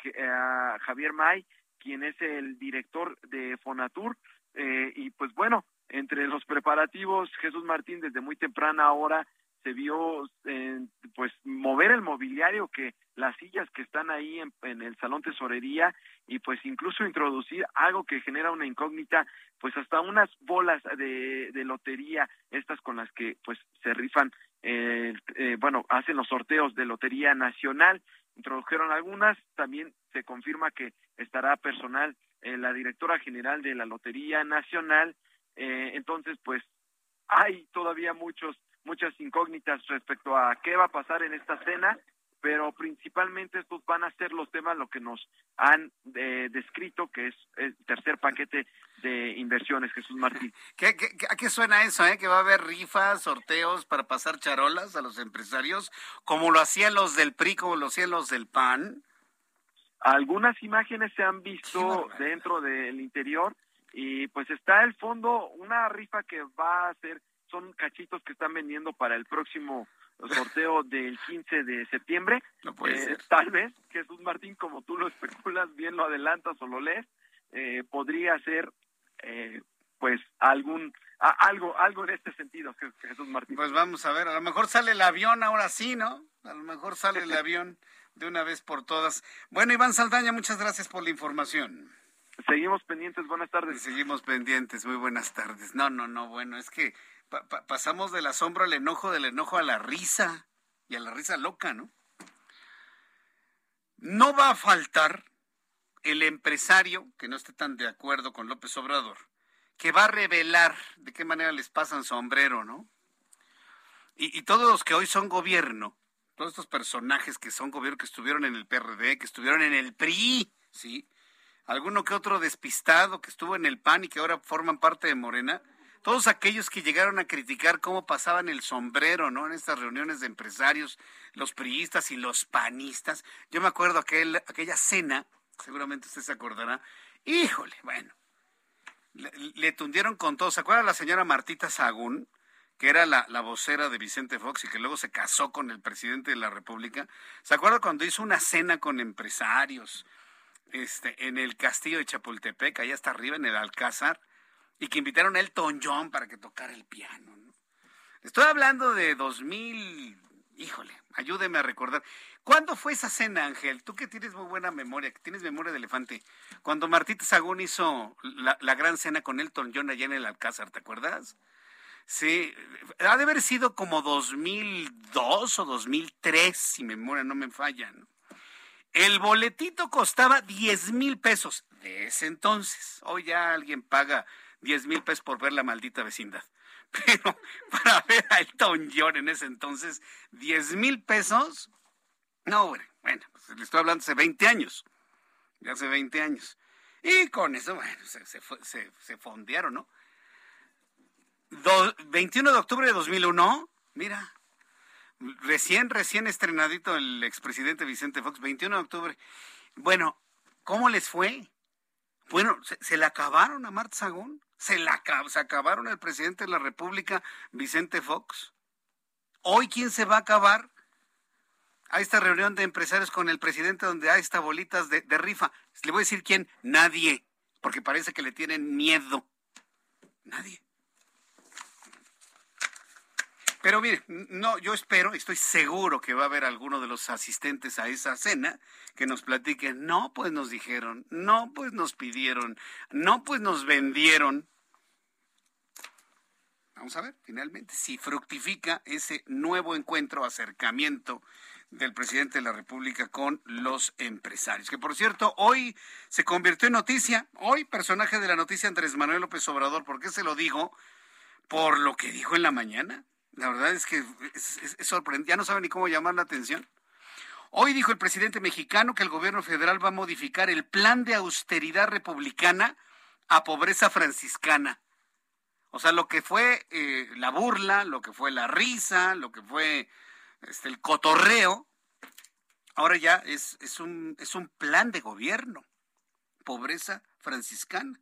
Javier May, quien es el director de Fonatur, eh, y pues bueno, entre los preparativos, Jesús Martín desde muy temprana hora se vio eh, pues mover el mobiliario que las sillas que están ahí en, en, el salón tesorería y pues incluso introducir algo que genera una incógnita pues hasta unas bolas de, de lotería estas con las que pues se rifan eh, eh, bueno hacen los sorteos de lotería nacional introdujeron algunas, también se confirma que estará personal eh, la directora general de la Lotería Nacional, eh, entonces pues hay todavía muchos muchas incógnitas respecto a qué va a pasar en esta cena, pero principalmente estos van a ser los temas lo que nos han eh, descrito, que es el tercer paquete de inversiones, Jesús Martín. ¿Qué, qué, a qué suena eso? Eh? ¿Que va a haber rifas, sorteos para pasar charolas a los empresarios, como lo hacían los del PRI, como lo hacían los del PAN? Algunas imágenes se han visto dentro del interior y pues está el fondo, una rifa que va a ser, son cachitos que están vendiendo para el próximo sorteo del 15 de septiembre. No puede eh, ser. Tal vez, Jesús Martín, como tú lo especulas, bien lo adelantas o lo lees, eh, podría ser eh, pues algún a, algo algo en este sentido Jesús Martín. Pues vamos a ver a lo mejor sale el avión ahora sí no a lo mejor sale el avión de una vez por todas. Bueno Iván Saldaña muchas gracias por la información. Seguimos pendientes buenas tardes. Seguimos pendientes muy buenas tardes. No no no bueno es que pa pa pasamos del asombro al enojo del enojo a la risa y a la risa loca no no va a faltar el empresario que no esté tan de acuerdo con López Obrador, que va a revelar de qué manera les pasan sombrero, ¿no? Y, y, todos los que hoy son gobierno, todos estos personajes que son gobierno, que estuvieron en el PRD, que estuvieron en el PRI, ¿sí? Alguno que otro despistado que estuvo en el PAN y que ahora forman parte de Morena, todos aquellos que llegaron a criticar cómo pasaban el sombrero, ¿no? En estas reuniones de empresarios, los priistas y los panistas. Yo me acuerdo aquel, aquella cena seguramente usted se acordará. Híjole, bueno, Le, le tundieron con todo. ¿Se acuerda la señora Martita Sagún? que era la, la, vocera de Vicente Fox y que luego se casó con el presidente de la República. ¿Se acuerda cuando hizo una cena con empresarios este, en el castillo de Chapultepec, allá hasta arriba en el Alcázar, y que invitaron a Elton John para que tocara el piano? ¿no? Estoy hablando de 2000, híjole, ayúdeme a recordar. ¿Cuándo fue esa cena, Ángel? Tú que tienes muy buena memoria, que tienes memoria de elefante. Cuando Martita Sagún hizo la, gran cena con Elton John allá en el Alcázar, ¿te acuerdas? Sí, ha de haber sido como 2002 o 2003, si memoria no me falla. ¿no? El boletito costaba 10 mil pesos de ese entonces. Hoy ya alguien paga 10 mil pesos por ver la maldita vecindad. Pero para ver a Elton John en ese entonces, 10 mil pesos. No, bueno, pues le estoy hablando hace 20 años. Ya hace 20 años. Y con eso, bueno, se, se, se, fondearon, ¿no? Do, 21 de octubre de 2001, mira, recién, recién estrenadito el expresidente Vicente Fox, 21 de octubre. Bueno, ¿cómo les fue? Bueno, se, se la acabaron a Marta Sagún, se la se acabaron al presidente de la República, Vicente Fox. Hoy, ¿quién se va a acabar? A esta reunión de empresarios con el presidente donde hay estas bolitas de, de rifa. Le voy a decir quién, nadie, porque parece que le tienen miedo. Nadie. Pero mire, no, yo espero, estoy seguro que va a haber alguno de los asistentes a esa cena que nos platiquen, no, pues nos dijeron, no, pues nos pidieron, no, pues nos vendieron. Vamos a ver, finalmente, si fructifica ese nuevo encuentro, acercamiento del presidente de la República con los empresarios. Que por cierto, hoy se convirtió en noticia, hoy personaje de la noticia Andrés Manuel López Obrador, ¿por qué se lo digo? Por lo que dijo en la mañana. La verdad es que es, sorprendente, ya no saben ni cómo llamar la atención. Hoy dijo el presidente mexicano que el gobierno federal va a modificar el plan de austeridad republicana a pobreza franciscana. O sea, lo que fue eh, la burla, lo que fue la risa, lo que fue este, el cotorreo, ahora ya es, es, un, es un plan de gobierno. Pobreza franciscana.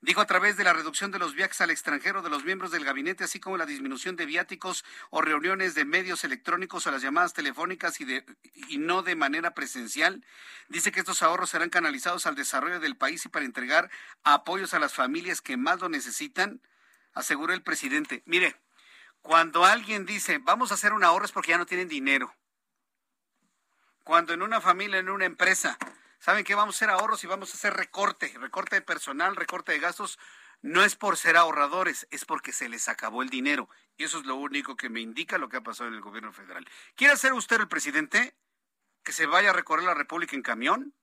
Dijo a través de la reducción de los viajes al extranjero de los miembros del gabinete, así como la disminución de viáticos o reuniones de medios electrónicos o las llamadas telefónicas y, de, y no de manera presencial. Dice que estos ahorros serán canalizados al desarrollo del país y para entregar apoyos a las familias que más lo necesitan, aseguró el presidente. Mire, cuando alguien dice, vamos a hacer un ahorro es porque ya no tienen dinero. Cuando en una familia, en una empresa, ¿saben qué? Vamos a hacer ahorros y vamos a hacer recorte, recorte de personal, recorte de gastos. No es por ser ahorradores, es porque se les acabó el dinero. Y eso es lo único que me indica lo que ha pasado en el gobierno federal. ¿Quiere ser usted el presidente? ¿Que se vaya a recorrer la República en camión?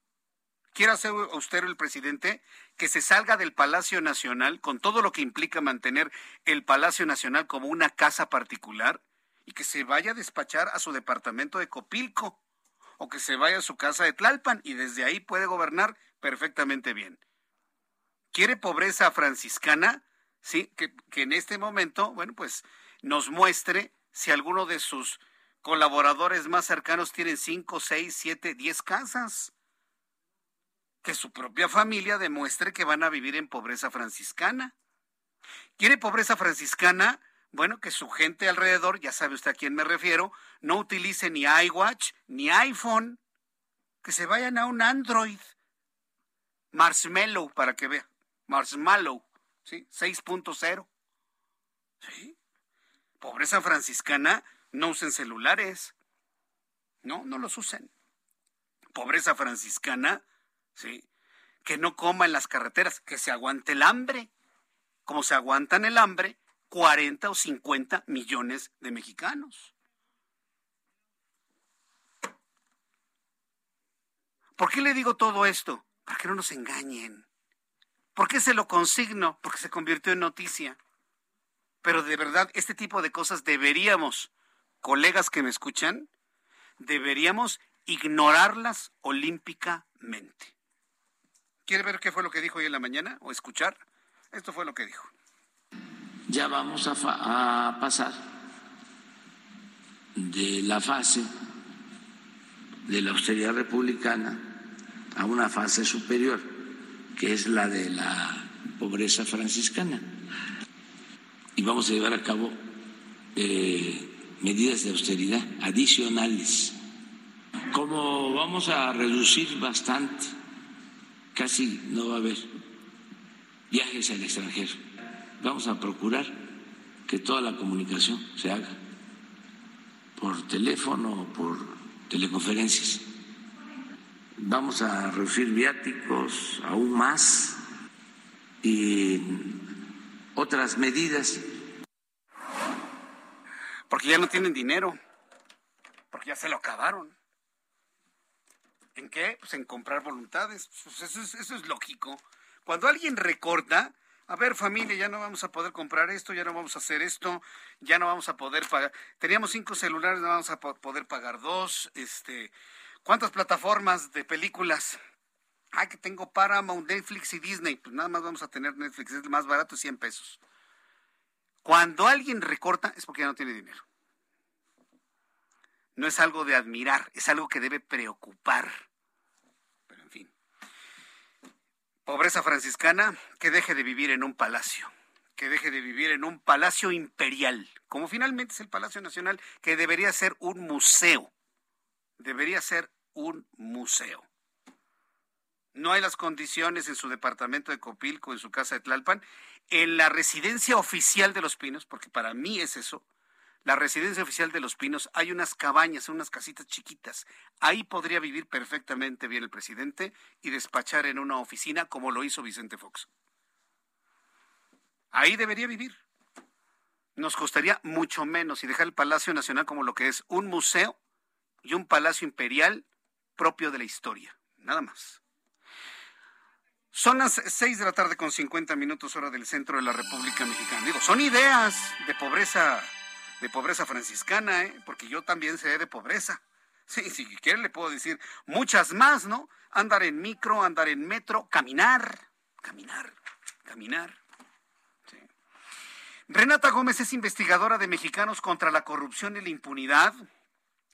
¿Quiere ser usted el presidente? Que se salga del Palacio Nacional con todo lo que implica mantener el Palacio Nacional como una casa particular y que se vaya a despachar a su departamento de Copilco o que se vaya a su casa de Tlalpan y desde ahí puede gobernar perfectamente bien. ¿Quiere pobreza franciscana? Sí, que, que en este momento, bueno, pues nos muestre si alguno de sus colaboradores más cercanos tienen cinco, seis, siete, diez casas. Que su propia familia demuestre que van a vivir en pobreza franciscana. ¿Quiere pobreza franciscana? Bueno, que su gente alrededor, ya sabe usted a quién me refiero, no utilice ni iWatch ni iPhone, que se vayan a un Android. Marshmallow, para que vea. Marshmallow, ¿sí? 6.0. ¿Sí? Pobreza franciscana, no usen celulares. No, no los usen. Pobreza franciscana, ¿sí? Que no coma en las carreteras, que se aguante el hambre. Como se aguantan el hambre 40 o 50 millones de mexicanos. ¿Por qué le digo todo esto? Para que no nos engañen. ¿Por qué se lo consigno? Porque se convirtió en noticia. Pero de verdad, este tipo de cosas deberíamos, colegas que me escuchan, deberíamos ignorarlas olímpicamente. ¿Quiere ver qué fue lo que dijo hoy en la mañana o escuchar? Esto fue lo que dijo. Ya vamos a, pasar de la fase de la austeridad republicana a una fase superior, que es la de la pobreza franciscana. Y vamos a llevar a cabo eh, medidas de austeridad adicionales. Como vamos a reducir bastante, casi no va a haber viajes al extranjero. Vamos a procurar que toda la comunicación se haga por teléfono o por teleconferencias. Vamos a reducir viáticos aún más y otras medidas. Porque ya no tienen dinero, porque ya se lo acabaron. ¿En qué? Pues en comprar voluntades. Pues eso, es, eso es lógico. Cuando alguien recorta, a ver familia, ya no vamos a poder comprar esto, ya no vamos a hacer esto, ya no vamos a poder pagar. Teníamos cinco celulares, no vamos a poder pagar dos. Este, ¿Cuántas plataformas de películas? Ah, que tengo Paramount, Netflix y Disney. Pues nada más vamos a tener Netflix, es más barato, 100 pesos. Cuando alguien recorta es porque ya no tiene dinero. No es algo de admirar, es algo que debe preocupar. Pero en fin. Pobreza franciscana, que deje de vivir en un palacio, que deje de vivir en un palacio imperial, como finalmente es el Palacio Nacional, que debería ser un museo. Debería ser un museo. No hay las condiciones en su departamento de Copilco, en su casa de Tlalpan, en la residencia oficial de Los Pinos, porque para mí es eso, la residencia oficial de Los Pinos, hay unas cabañas, unas casitas chiquitas. Ahí podría vivir perfectamente bien el presidente y despachar en una oficina como lo hizo Vicente Fox. Ahí debería vivir. Nos costaría mucho menos y dejar el Palacio Nacional como lo que es un museo y un palacio imperial propio de la historia. Nada más. Son las seis de la tarde con 50 minutos hora del centro de la República Mexicana. Digo, son ideas de pobreza de pobreza franciscana, ¿eh? porque yo también sé de pobreza. Sí, si quiere le puedo decir muchas más, ¿no? Andar en micro, andar en metro, caminar, caminar, caminar. Renata Gómez es investigadora de Mexicanos contra la Corrupción y la Impunidad.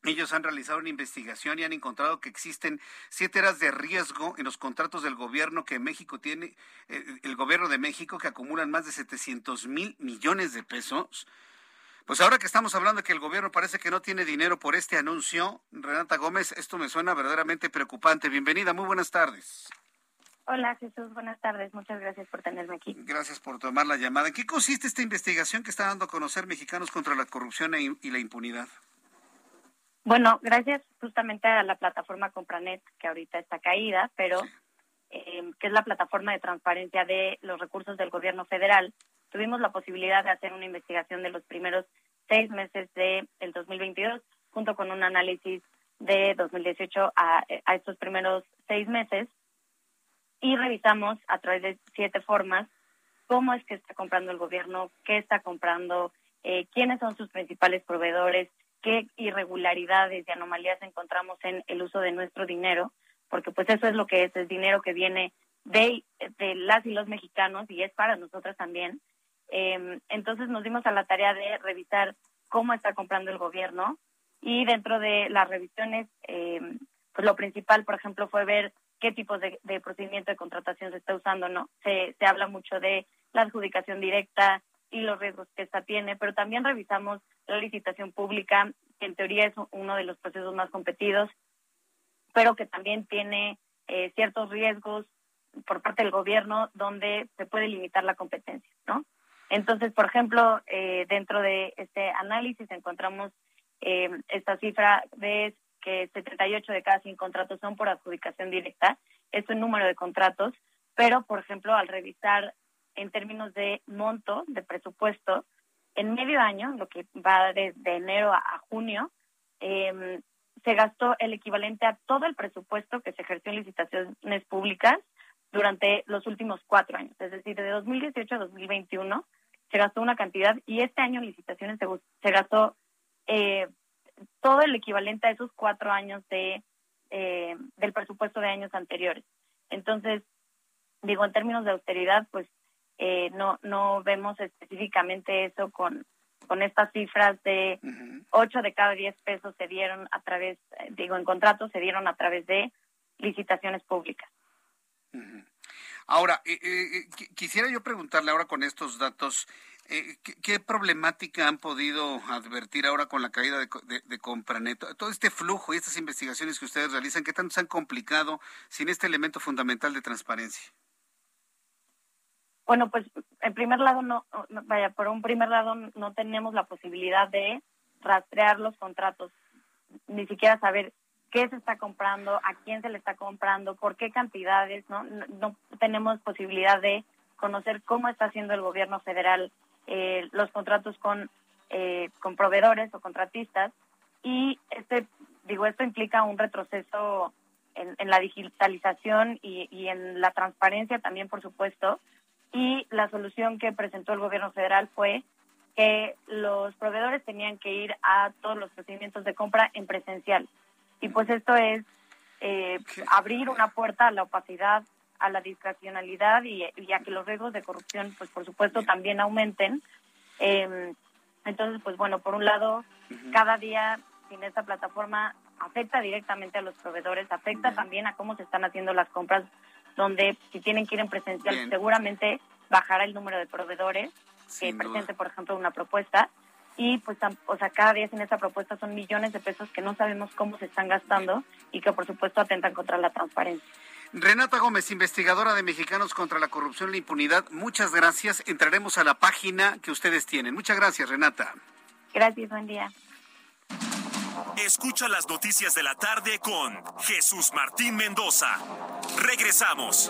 Ellos han realizado una investigación y han encontrado que existen siete eras de riesgo en los contratos del gobierno que México tiene, eh, el gobierno de México, que acumulan más de 700 mil millones de pesos pues ahora que estamos hablando de que el gobierno parece que no tiene dinero por este anuncio, Renata Gómez, esto me suena verdaderamente preocupante. Bienvenida, muy buenas tardes. Hola Jesús, buenas tardes. Muchas gracias por tenerme aquí. Gracias por tomar la llamada. ¿En qué consiste esta investigación que está dando a conocer Mexicanos contra la corrupción e y la impunidad? Bueno, gracias justamente a la plataforma Compranet, que ahorita está caída, pero eh, que es la plataforma de transparencia de los recursos del gobierno federal tuvimos la posibilidad de hacer una investigación de los primeros seis meses del de 2022, junto con un análisis de 2018 a, a estos primeros seis meses, y revisamos a través de siete formas cómo es que está comprando el gobierno, qué está comprando, eh, quiénes son sus principales proveedores, qué irregularidades y anomalías encontramos en el uso de nuestro dinero, porque pues eso es lo que es, es dinero que viene de, de las y los mexicanos y es para nosotros también. Em, entonces nos dimos a la tarea de revisar cómo está comprando el gobierno y dentro de las revisiones, em, pues lo principal, por ejemplo, fue ver qué tipo de, procedimiento de contratación se está usando, ¿no? Se, se habla mucho de la adjudicación directa y los riesgos que esta tiene, pero también revisamos la licitación pública, que en teoría es uno de los procesos más competidos, pero que también tiene eh, ciertos riesgos por parte del gobierno donde se puede limitar la competencia, ¿no? Entonces, por ejemplo, eh, dentro de este análisis encontramos eh, esta cifra de que 78 de cada 100 contratos son por adjudicación directa. Es un número de contratos, pero, por ejemplo, al revisar en términos de monto, de presupuesto, en medio año, lo que va desde enero a, junio, em, se gastó el equivalente a todo el presupuesto que se ejerció en licitaciones públicas durante los últimos cuatro años, es decir, de 2018 a 2021 se gastó una cantidad y este año en licitaciones se, gastó eh, todo el equivalente a esos cuatro años de eh, del presupuesto de años anteriores. Entonces, digo, en términos de austeridad, pues eh, no no vemos específicamente eso con con estas cifras de ocho de cada diez pesos se dieron a través, digo, en contratos se dieron a través de licitaciones públicas. Ahora, eh, eh, quisiera yo preguntarle ahora con estos datos, eh, ¿qué, problemática han podido advertir ahora con la caída de, de, Compranet? Todo este flujo y estas investigaciones que ustedes realizan, ¿qué tanto se han complicado sin este elemento fundamental de transparencia? Bueno, pues en primer lado, no, vaya, por un primer lado no tenemos la posibilidad de rastrear los contratos, ni siquiera saber qué se está comprando, a quién se le está comprando, por qué cantidades, ¿no? No, no tenemos posibilidad de conocer cómo está haciendo el gobierno federal eh, los contratos con, eh, con proveedores o contratistas. Y este digo esto implica un retroceso en, en la digitalización y, y, en la transparencia también por supuesto. Y la solución que presentó el gobierno federal fue que los proveedores tenían que ir a todos los procedimientos de compra en presencial y pues esto es eh, abrir una puerta a la opacidad a la discrecionalidad y, a que los riesgos de corrupción, pues por supuesto, también aumenten. Eh, entonces, pues bueno, por un lado, cada día sin esta plataforma afecta directamente a los proveedores, afecta también a cómo se están haciendo las compras, donde si tienen que ir en presencial, seguramente bajará el número de proveedores que presente, por ejemplo, una propuesta. Y pues, o sea, cada día sin esta propuesta son millones de pesos que no sabemos cómo se están gastando y que, por supuesto, atentan contra la transparencia. Renata Gómez, investigadora de Mexicanos contra la Corrupción y la Impunidad, muchas gracias. Entraremos a la página que ustedes tienen. Muchas gracias, Renata. Gracias, buen día. Escucha las noticias de la tarde con Jesús Martín Mendoza. Regresamos.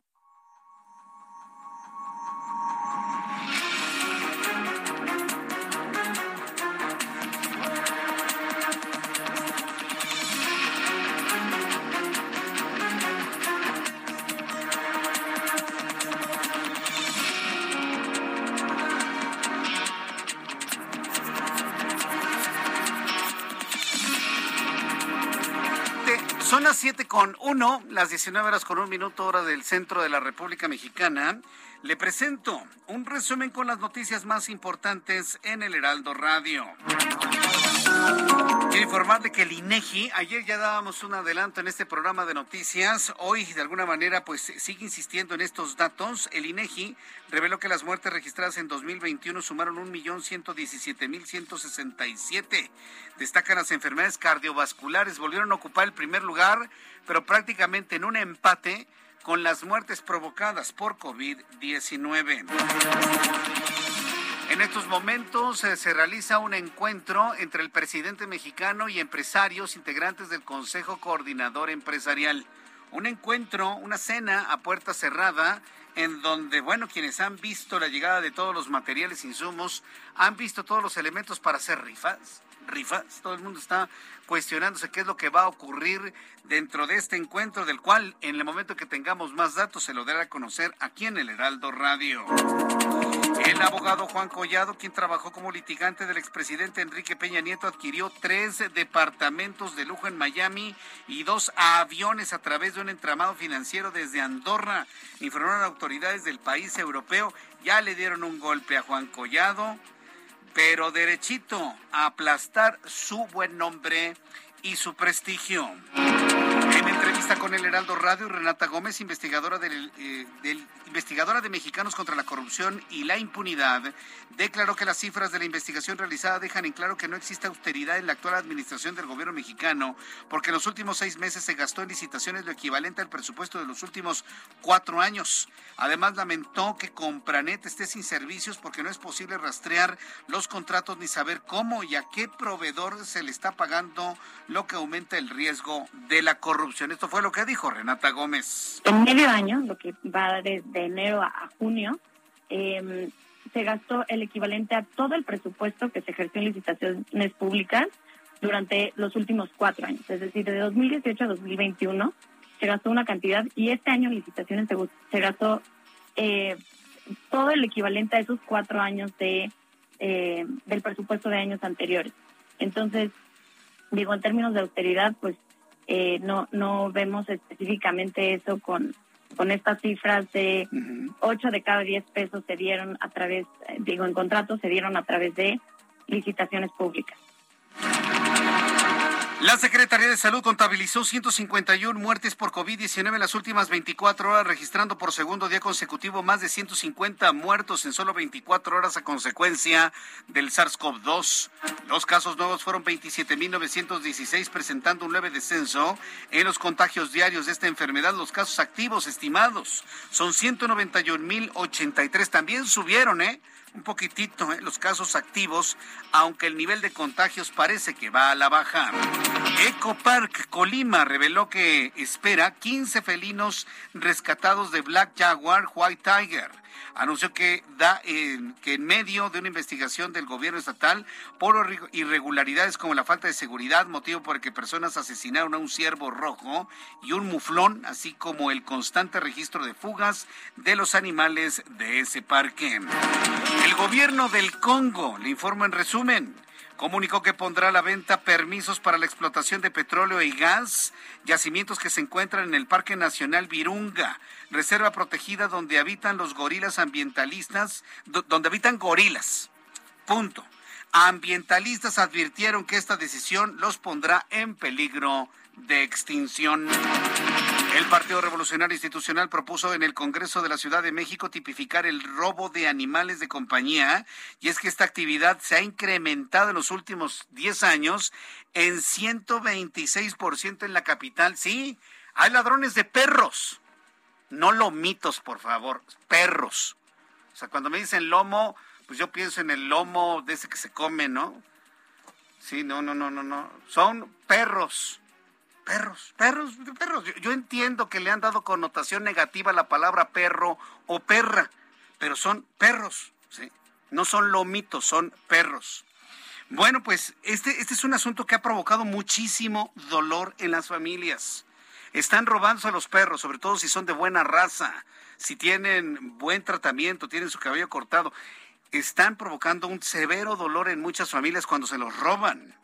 7 con 1, las 19 horas con un minuto hora del centro de la República Mexicana. Le presento un resumen con las noticias más importantes en el Heraldo Radio. Quiero informarle que el INEGI, ayer ya dábamos un adelanto en este programa de noticias, hoy de alguna manera pues sigue insistiendo en estos datos. El INEGI reveló que las muertes registradas en 2021 sumaron 1.117.167. Destacan las enfermedades cardiovasculares, volvieron a ocupar el primer lugar, pero prácticamente en un empate con las muertes provocadas por COVID-19. En estos momentos eh, se realiza un encuentro entre el presidente mexicano y empresarios integrantes del Consejo Coordinador Empresarial. Un encuentro, una cena a puerta cerrada en donde, bueno, quienes han visto la llegada de todos los materiales, insumos, han visto todos los elementos para hacer rifas, rifas. Todo el mundo está cuestionándose qué es lo que va a ocurrir dentro de este encuentro, del cual en el momento que tengamos más datos se lo dará a conocer aquí en el Heraldo Radio. El abogado Juan Collado, quien trabajó como litigante del expresidente Enrique Peña Nieto, adquirió tres departamentos de lujo en Miami y dos aviones a través de un entramado financiero desde Andorra. Informaron autoridades del país europeo. Ya le dieron un golpe a Juan Collado, pero derechito a aplastar su buen nombre y su prestigio. En entrevista con el Heraldo Radio, Renata Gómez, investigadora del, eh, del, investigadora de Mexicanos contra la Corrupción y la Impunidad, declaró que las cifras de la investigación realizada dejan en claro que no existe austeridad en la actual administración del gobierno mexicano, porque en los últimos seis meses se gastó en licitaciones lo equivalente al presupuesto de los últimos cuatro años. Además, lamentó que Compranet esté sin servicios porque no es posible rastrear los contratos ni saber cómo y a qué proveedor se le está pagando, lo que aumenta el riesgo de la corrupción. Esto fue lo que dijo Renata Gómez. En medio año, lo que va desde enero a, junio, eh, se gastó el equivalente a todo el presupuesto que se ejerció en licitaciones públicas durante los últimos cuatro años. Es decir, de 2018 a 2021 se gastó una cantidad y este año en licitaciones se, se gastó eh, todo el equivalente a esos cuatro años de eh, del presupuesto de años anteriores. Entonces, digo, en términos de austeridad, pues eh, no, no vemos específicamente eso con, con estas cifras de 8 de cada 10 pesos se dieron a través, eh, digo, en contratos se dieron a través de licitaciones públicas. La Secretaría de Salud contabilizó 151 muertes por COVID-19 en las últimas 24 horas, registrando por segundo día consecutivo más de 150 muertos en solo 24 horas a consecuencia del SARS-CoV-2. Los casos nuevos fueron 27.916, presentando un leve descenso en los contagios diarios de esta enfermedad. Los casos activos estimados son 191.083. También subieron, ¿eh? Un poquitito ¿eh? los casos activos, aunque el nivel de contagios parece que va a la baja. Ecopark Colima reveló que espera 15 felinos rescatados de Black Jaguar White Tiger anunció que da que en medio de una investigación del gobierno estatal por irregularidades como la falta de seguridad, motivo por el que personas asesinaron a un ciervo rojo y un muflón, así como el constante registro de fugas de los animales de ese parque. El gobierno del Congo, le informo en resumen, comunicó que pondrá a la venta permisos para la explotación de petróleo y gas, yacimientos que se encuentran en el Parque Nacional Virunga, reserva protegida donde habitan los gorilas ambientalistas, donde habitan gorilas. Punto. Ambientalistas advirtieron que esta decisión los pondrá en peligro de extinción. El Partido Revolucionario Institucional propuso en el Congreso de la Ciudad de México tipificar el robo de animales de compañía y es que esta actividad se ha incrementado en los últimos 10 años en 126% en la capital. Sí, hay ladrones de perros, no lomitos, por favor, perros. O sea, cuando me dicen lomo, pues yo pienso en el lomo de ese que se come, ¿no? Sí, no, no, no, no, no. Son perros Perros, perros, perros. Yo, entiendo que le han dado connotación negativa a la palabra perro o perra, pero son perros, ¿sí? No son lomitos, son perros. Bueno, pues este, este es un asunto que ha provocado muchísimo dolor en las familias. Están robándose a los perros, sobre todo si son de buena raza, si tienen buen tratamiento, tienen su cabello cortado. Están provocando un severo dolor en muchas familias cuando se los roban.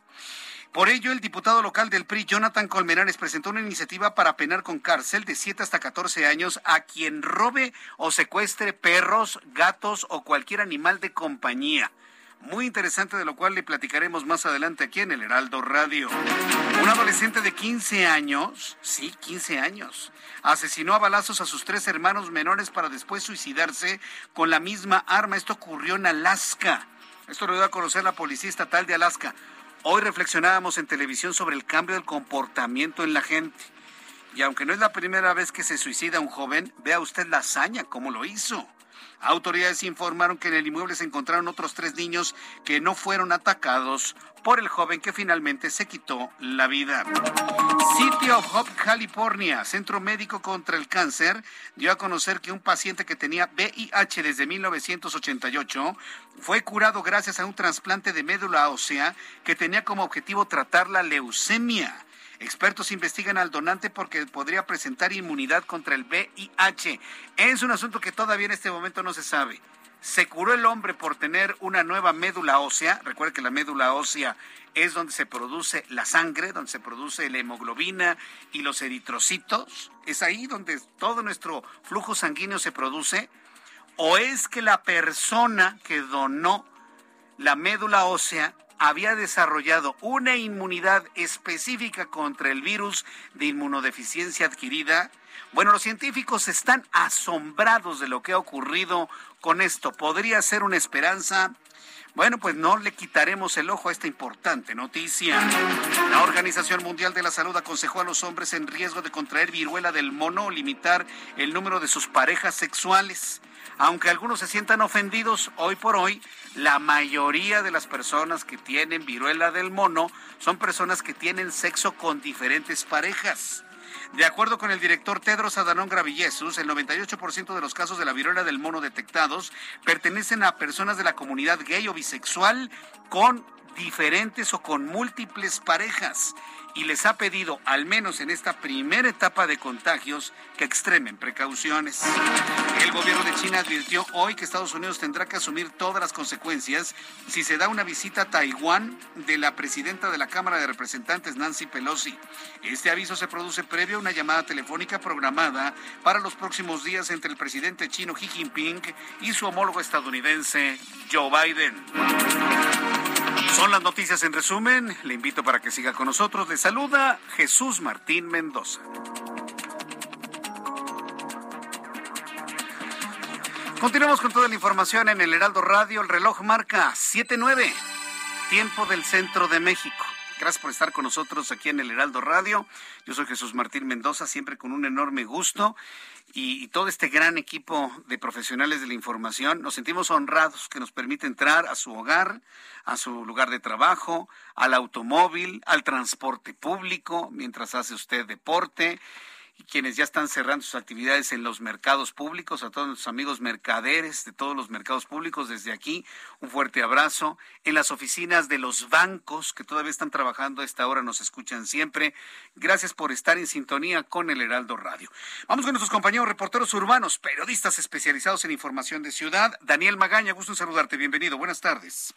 Por ello, el diputado local del PRI, Jonathan Colmenares, presentó una iniciativa para penar con cárcel de 7 hasta 14 años a quien robe o secuestre perros, gatos o cualquier animal de compañía. Muy interesante, de lo cual le platicaremos más adelante aquí en el Heraldo Radio. Un adolescente de 15 años, sí, 15 años, asesinó a balazos a sus tres hermanos menores para después suicidarse con la misma arma. Esto ocurrió en Alaska. Esto lo dio a conocer la Policía Estatal de Alaska. Hoy reflexionábamos en televisión sobre el cambio del comportamiento en la gente. Y aunque no es la primera vez que se suicida un joven, vea usted la hazaña, cómo lo hizo. Autoridades informaron que en el inmueble se encontraron otros tres niños que no fueron atacados por el joven que finalmente se quitó la vida. City of Hope, California, Centro Médico contra el Cáncer, dio a conocer que un paciente que tenía VIH desde 1988 fue curado gracias a un trasplante de médula ósea que tenía como objetivo tratar la leucemia. Expertos investigan al donante porque podría presentar inmunidad contra el VIH. Es un asunto que todavía en este momento no se sabe. Se curó el hombre por tener una nueva médula ósea. Recuerde que la médula ósea es donde se produce la sangre, donde se produce la hemoglobina y los eritrocitos. Es ahí donde todo nuestro flujo sanguíneo se produce. ¿O es que la persona que donó la médula ósea había desarrollado una inmunidad específica contra el virus de inmunodeficiencia adquirida. Bueno, los científicos están asombrados de lo que ha ocurrido con esto. ¿Podría ser una esperanza? Bueno, pues no le quitaremos el ojo a esta importante noticia. La Organización Mundial de la Salud aconsejó a los hombres en riesgo de contraer viruela del mono limitar el número de sus parejas sexuales. Aunque algunos se sientan ofendidos, hoy por hoy, la mayoría de las personas que tienen viruela del mono son personas que tienen sexo con diferentes parejas. De acuerdo con el director Tedros Adhanom Ghebreyesus, el 98% de los casos de la viruela del mono detectados pertenecen a personas de la comunidad gay o bisexual con diferentes o con múltiples parejas y les ha pedido, al menos en esta primera etapa de contagios, que extremen precauciones. El gobierno de China advirtió hoy que Estados Unidos tendrá que asumir todas las consecuencias si se da una visita a Taiwán de la presidenta de la Cámara de Representantes, Nancy Pelosi. Este aviso se produce previo a una llamada telefónica programada para los próximos días entre el presidente chino Xi Jinping y su homólogo estadounidense, Joe Biden. Son las noticias en resumen. Le invito para que siga con nosotros. Le saluda Jesús Martín Mendoza. Continuamos con toda la información en el Heraldo Radio. El reloj marca 7-9, tiempo del centro de México. Gracias por estar con nosotros aquí en el Heraldo Radio. Yo soy Jesús Martín Mendoza, siempre con un enorme gusto. Y, y, todo este gran equipo de profesionales de la información, nos sentimos honrados que nos permite entrar a su hogar, a su lugar de trabajo, al automóvil, al transporte público, mientras hace usted deporte quienes ya están cerrando sus actividades en los mercados públicos, a todos nuestros amigos mercaderes de todos los mercados públicos, desde aquí un fuerte abrazo. En las oficinas de los bancos que todavía están trabajando a esta hora, nos escuchan siempre. Gracias por estar en sintonía con el Heraldo Radio. Vamos con nuestros compañeros reporteros urbanos, periodistas especializados en información de ciudad. Daniel Magaña, gusto en saludarte. Bienvenido. Buenas tardes.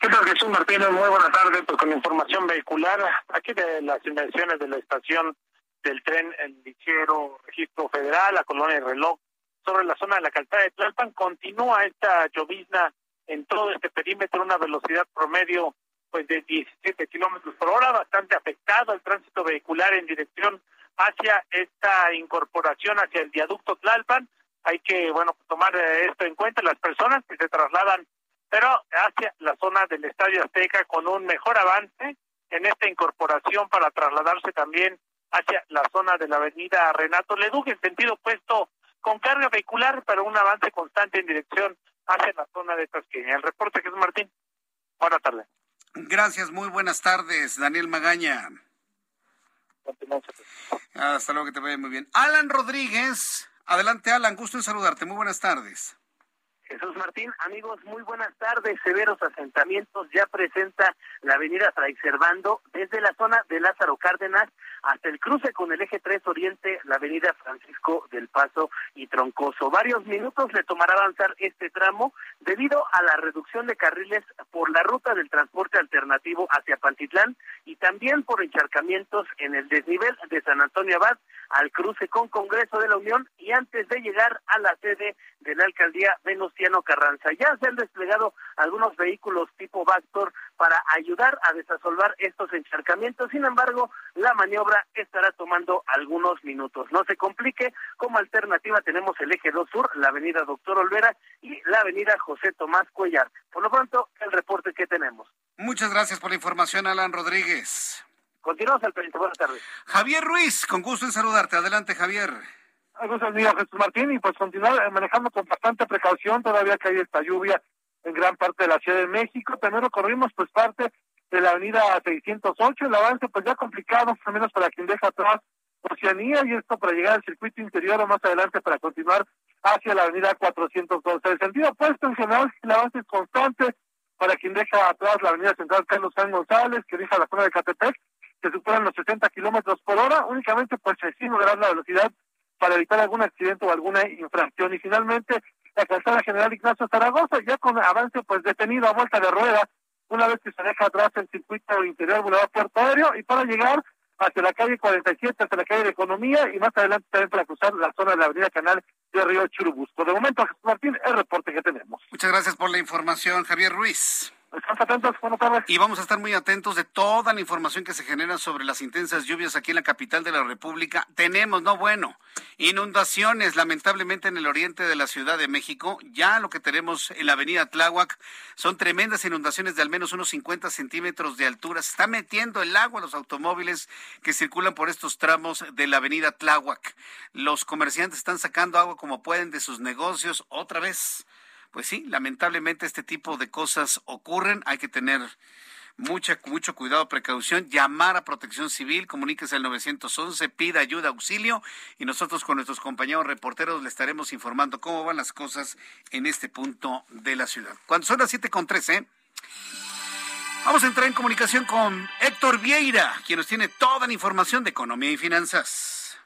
¿Qué tal, Jesús Martínez? Muy buenas tardes. Pues con información vehicular, aquí de las inversiones de la estación del tren El Ligero Registro Federal, la colonia de reloj, sobre la zona de la calzada de Tlalpan. Continúa esta llovizna en todo este perímetro, una velocidad promedio pues de 17 kilómetros por hora, bastante afectado el tránsito vehicular en dirección hacia esta incorporación hacia el viaducto Tlalpan. Hay que, bueno, tomar esto en cuenta, las personas que se trasladan, pero hacia la zona del Estadio Azteca con un mejor avance en esta incorporación para trasladarse también hacia la zona de la avenida Renato Leduc en sentido opuesto con carga vehicular, pero un avance constante en dirección hacia la zona de Tasqueña. El reporte es Martín. Buenas tardes. Gracias, muy buenas tardes, Daniel Magaña. Hasta luego, que te vaya muy bien. Alan Rodríguez, adelante Alan, gusto en saludarte, muy buenas tardes. Jesús Martín, amigos, muy buenas tardes. Severos asentamientos ya presenta la avenida Fray Servando desde la zona de Lázaro Cárdenas hasta el cruce con el eje 3 Oriente, la avenida Francisco del Paso y Troncoso. Varios minutos le tomará avanzar este tramo debido a la reducción de carriles por la ruta del transporte alternativo hacia Pantitlán y también por encharcamientos en el desnivel de San Antonio Abad al cruce con Congreso de la Unión y antes de llegar a la sede de la alcaldía Venustiano Carranza. Ya se han desplegado algunos vehículos tipo Vactor para ayudar a desasolvar estos encharcamientos. Sin embargo, la maniobra estará tomando algunos minutos. No se complique, como alternativa tenemos el eje 2 Sur, la avenida Doctor Olvera y la avenida José Tomás Cuellar. Por lo pronto, el reporte que tenemos. Muchas gracias por la información, Alan Rodríguez. Continuamos al frente. Buenas tardes. Javier Ruiz, con gusto en saludarte. Adelante, Javier. Buenos días, Jesús Martín. Y pues continuar manejando con bastante precaución, todavía que hay esta lluvia en gran parte de la Ciudad de México. Primero corrimos pues parte de la avenida 608, el avance pues ya complicado, al menos para quien deja atrás Oceanía, y esto para llegar al circuito interior o más adelante para continuar hacia la avenida 412. El sentido opuesto en general, el avance es constante para quien deja atrás la avenida central Carlos San González, que deja la zona de Catepec, que superan los 60 kilómetros por hora, únicamente pues sí lograr la velocidad para evitar algún accidente o alguna infracción. Y finalmente, la calzada General Ignacio Zaragoza, ya con avance pues detenido a vuelta de rueda, una vez que se deja atrás el circuito interior Boulevard Puerto Aéreo, y para llegar hacia la calle 47, hacia la calle de Economía, y más adelante también para cruzar la zona de la avenida Canal de Río Churubusco. De momento, Jesús Martín, el reporte que tenemos. Muchas gracias por la información, Javier Ruiz. Estamos atentos, buenas tardes. Y vamos a estar muy atentos de toda la información que se genera sobre las intensas lluvias aquí en la capital de la República. Tenemos, no bueno, inundaciones lamentablemente en el oriente de la Ciudad de México. Ya lo que tenemos en la avenida Tláhuac son tremendas inundaciones de al menos unos 50 centímetros de altura. Se está metiendo el agua a los automóviles que circulan por estos tramos de la avenida Tláhuac. Los comerciantes están sacando agua como pueden de sus negocios otra vez pues sí, lamentablemente este tipo de cosas ocurren. Hay que tener mucha, mucho cuidado, precaución, llamar a protección civil, comuníquese al 911, pida ayuda, auxilio y nosotros con nuestros compañeros reporteros le estaremos informando cómo van las cosas en este punto de la ciudad. Cuando son las 7 con 13, vamos a entrar en comunicación con Héctor Vieira, quien nos tiene toda la información de economía y finanzas.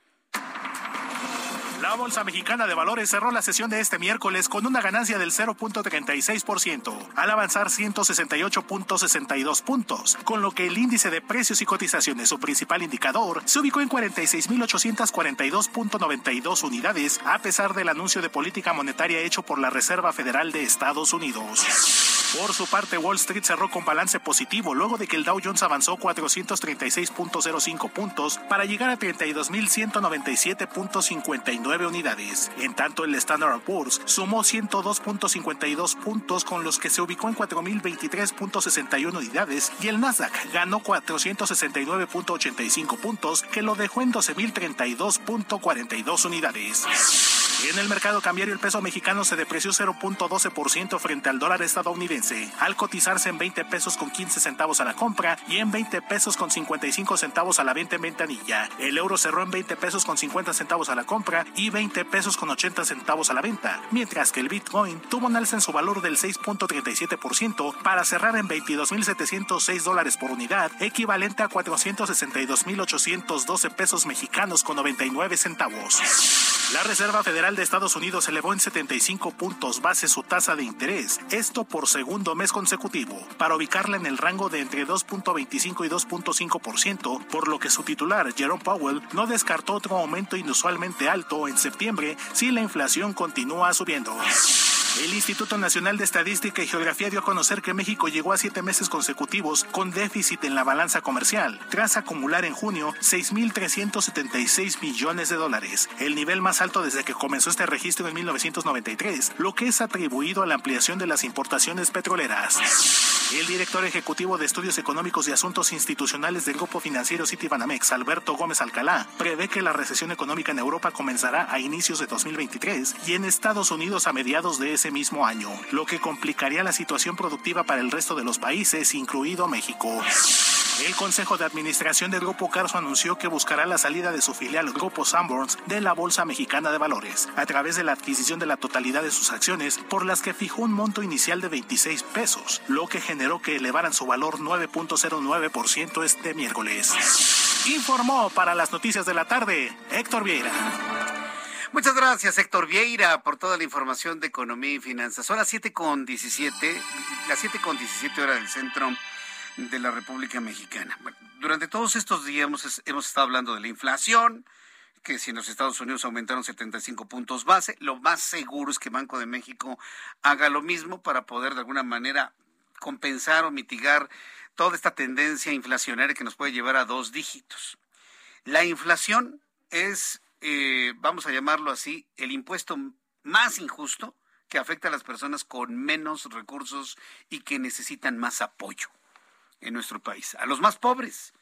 La Bolsa Mexicana de Valores cerró la sesión de este miércoles con una ganancia del 0.36%, al avanzar 168.62 puntos, con lo que el índice de precios y cotizaciones, su principal indicador, se ubicó en 46.842.92 unidades, a pesar del anuncio de política monetaria hecho por la Reserva Federal de Estados Unidos. Por su parte, Wall Street cerró con balance positivo luego de que el Dow Jones avanzó 436.05 puntos para llegar a 32.197.59 unidades. En tanto, el Standard Poor's sumó 102.52 puntos con los que se ubicó en 4.023.61 unidades y el Nasdaq ganó 469.85 puntos que lo dejó en 12.032.42 unidades. En el mercado cambiario el peso mexicano se depreció 0.12% frente al dólar estadounidense, al cotizarse en 20 pesos con 15 centavos a la compra y en 20 pesos con 55 centavos a la venta en ventanilla. El euro cerró en 20 pesos con 50 centavos a la compra y 20 pesos con 80 centavos a la venta, mientras que el Bitcoin tuvo un alza en su valor del 6.37% para cerrar en 22.706 dólares por unidad, equivalente a 462.812 pesos mexicanos con 99 centavos. La Reserva Federal de Estados Unidos elevó en 75 puntos base su tasa de interés, esto por segundo mes consecutivo, para ubicarla en el rango de entre 2.25 y 2.5%, por lo que su titular, Jerome Powell, no descartó otro aumento inusualmente alto en septiembre si la inflación continúa subiendo. El Instituto Nacional de Estadística y Geografía dio a conocer que México llegó a siete meses consecutivos con déficit en la balanza comercial, tras acumular en junio 6.376 millones de dólares, el nivel más alto desde que comenzó este registro en 1993, lo que es atribuido a la ampliación de las importaciones petroleras. El director ejecutivo de Estudios Económicos y Asuntos Institucionales del Grupo Financiero Citibanamex, Alberto Gómez Alcalá, prevé que la recesión económica en Europa comenzará a inicios de 2023 y en Estados Unidos a mediados de ese mismo año, lo que complicaría la situación productiva para el resto de los países, incluido México. El Consejo de Administración del Grupo Carso anunció que buscará la salida de su filial Grupo Sanborns de la Bolsa Mexicana de Valores, a través de la adquisición de la totalidad de sus acciones, por las que fijó un monto inicial de 26 pesos, lo que generó que elevaran su valor 9.09% este miércoles. Informó para las noticias de la tarde Héctor Vieira. Muchas gracias, Héctor Vieira, por toda la información de economía y finanzas. Son las 7 con 17, las 7 con 17 horas del centro de la República Mexicana. durante todos estos días hemos, hemos estado hablando de la inflación, que si en los Estados Unidos aumentaron 75 puntos base, lo más seguro es que Banco de México haga lo mismo para poder de alguna manera compensar o mitigar toda esta tendencia inflacionaria que nos puede llevar a dos dígitos. La inflación es eh, vamos a llamarlo así, el impuesto más injusto que afecta a las personas con menos recursos y que necesitan más apoyo en nuestro país, a los más pobres.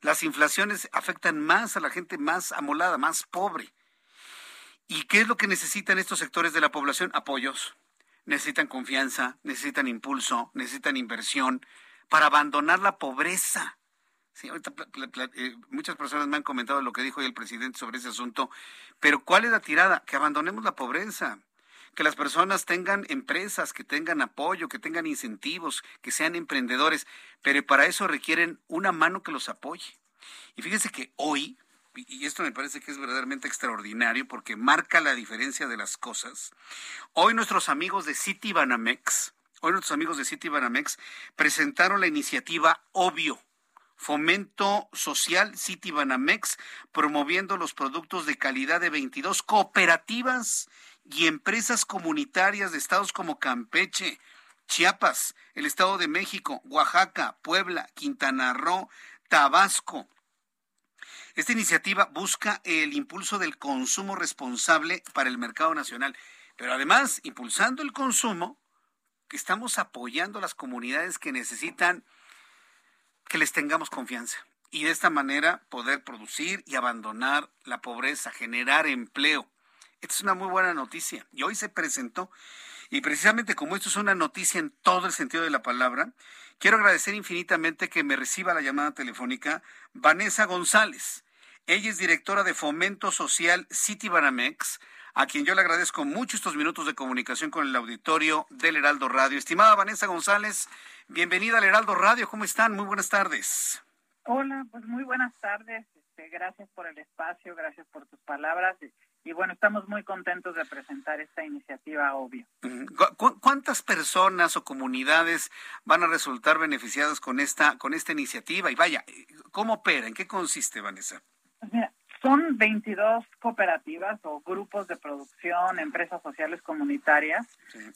Las inflaciones afectan más a la gente más amolada, más pobre. ¿Y qué es lo que necesitan estos sectores de la población? Apoyos. Necesitan confianza, necesitan impulso, necesitan inversión para abandonar la pobreza. Sí, ahorita eh, muchas personas me han comentado lo que dijo hoy el presidente sobre ese asunto, pero ¿cuál es la tirada? Que abandonemos la pobreza, que las personas tengan empresas, que tengan apoyo, que tengan incentivos, que sean emprendedores, pero para eso requieren una mano que los apoye. Y fíjense que hoy, y esto me parece que es verdaderamente extraordinario porque marca la diferencia de las cosas, hoy nuestros amigos de Citibanamex, hoy nuestros amigos de Citibanamex presentaron la iniciativa Obvio Fomento Social Citibanamex, promoviendo los productos de calidad de 22 cooperativas y empresas comunitarias de estados como Campeche, Chiapas, el Estado de México, Oaxaca, Puebla, Quintana Roo, Tabasco. Esta iniciativa busca el impulso del consumo responsable para el mercado nacional, pero además, impulsando el consumo, estamos apoyando a las comunidades que necesitan que les tengamos confianza y de esta manera poder producir y abandonar la pobreza, generar empleo. Esta es una muy buena noticia y hoy se presentó y precisamente como esto es una noticia en todo el sentido de la palabra, quiero agradecer infinitamente que me reciba la llamada telefónica Vanessa González. Ella es directora de Fomento Social City Banamex, a quien yo le agradezco mucho estos minutos de comunicación con el auditorio del Heraldo Radio. Estimada Vanessa González, bienvenida al Heraldo Radio. ¿Cómo están? Muy buenas tardes. Hola, pues muy buenas tardes. Este, gracias por el espacio, gracias por tus palabras. Y, bueno, estamos muy contentos de presentar esta iniciativa, obvio. ¿Cuántas personas o comunidades van a resultar beneficiadas con esta, con esta iniciativa? Y vaya, ¿cómo opera? ¿En qué consiste, Vanessa? Pues son 22 cooperativas o grupos de producción, empresas sociales comunitarias,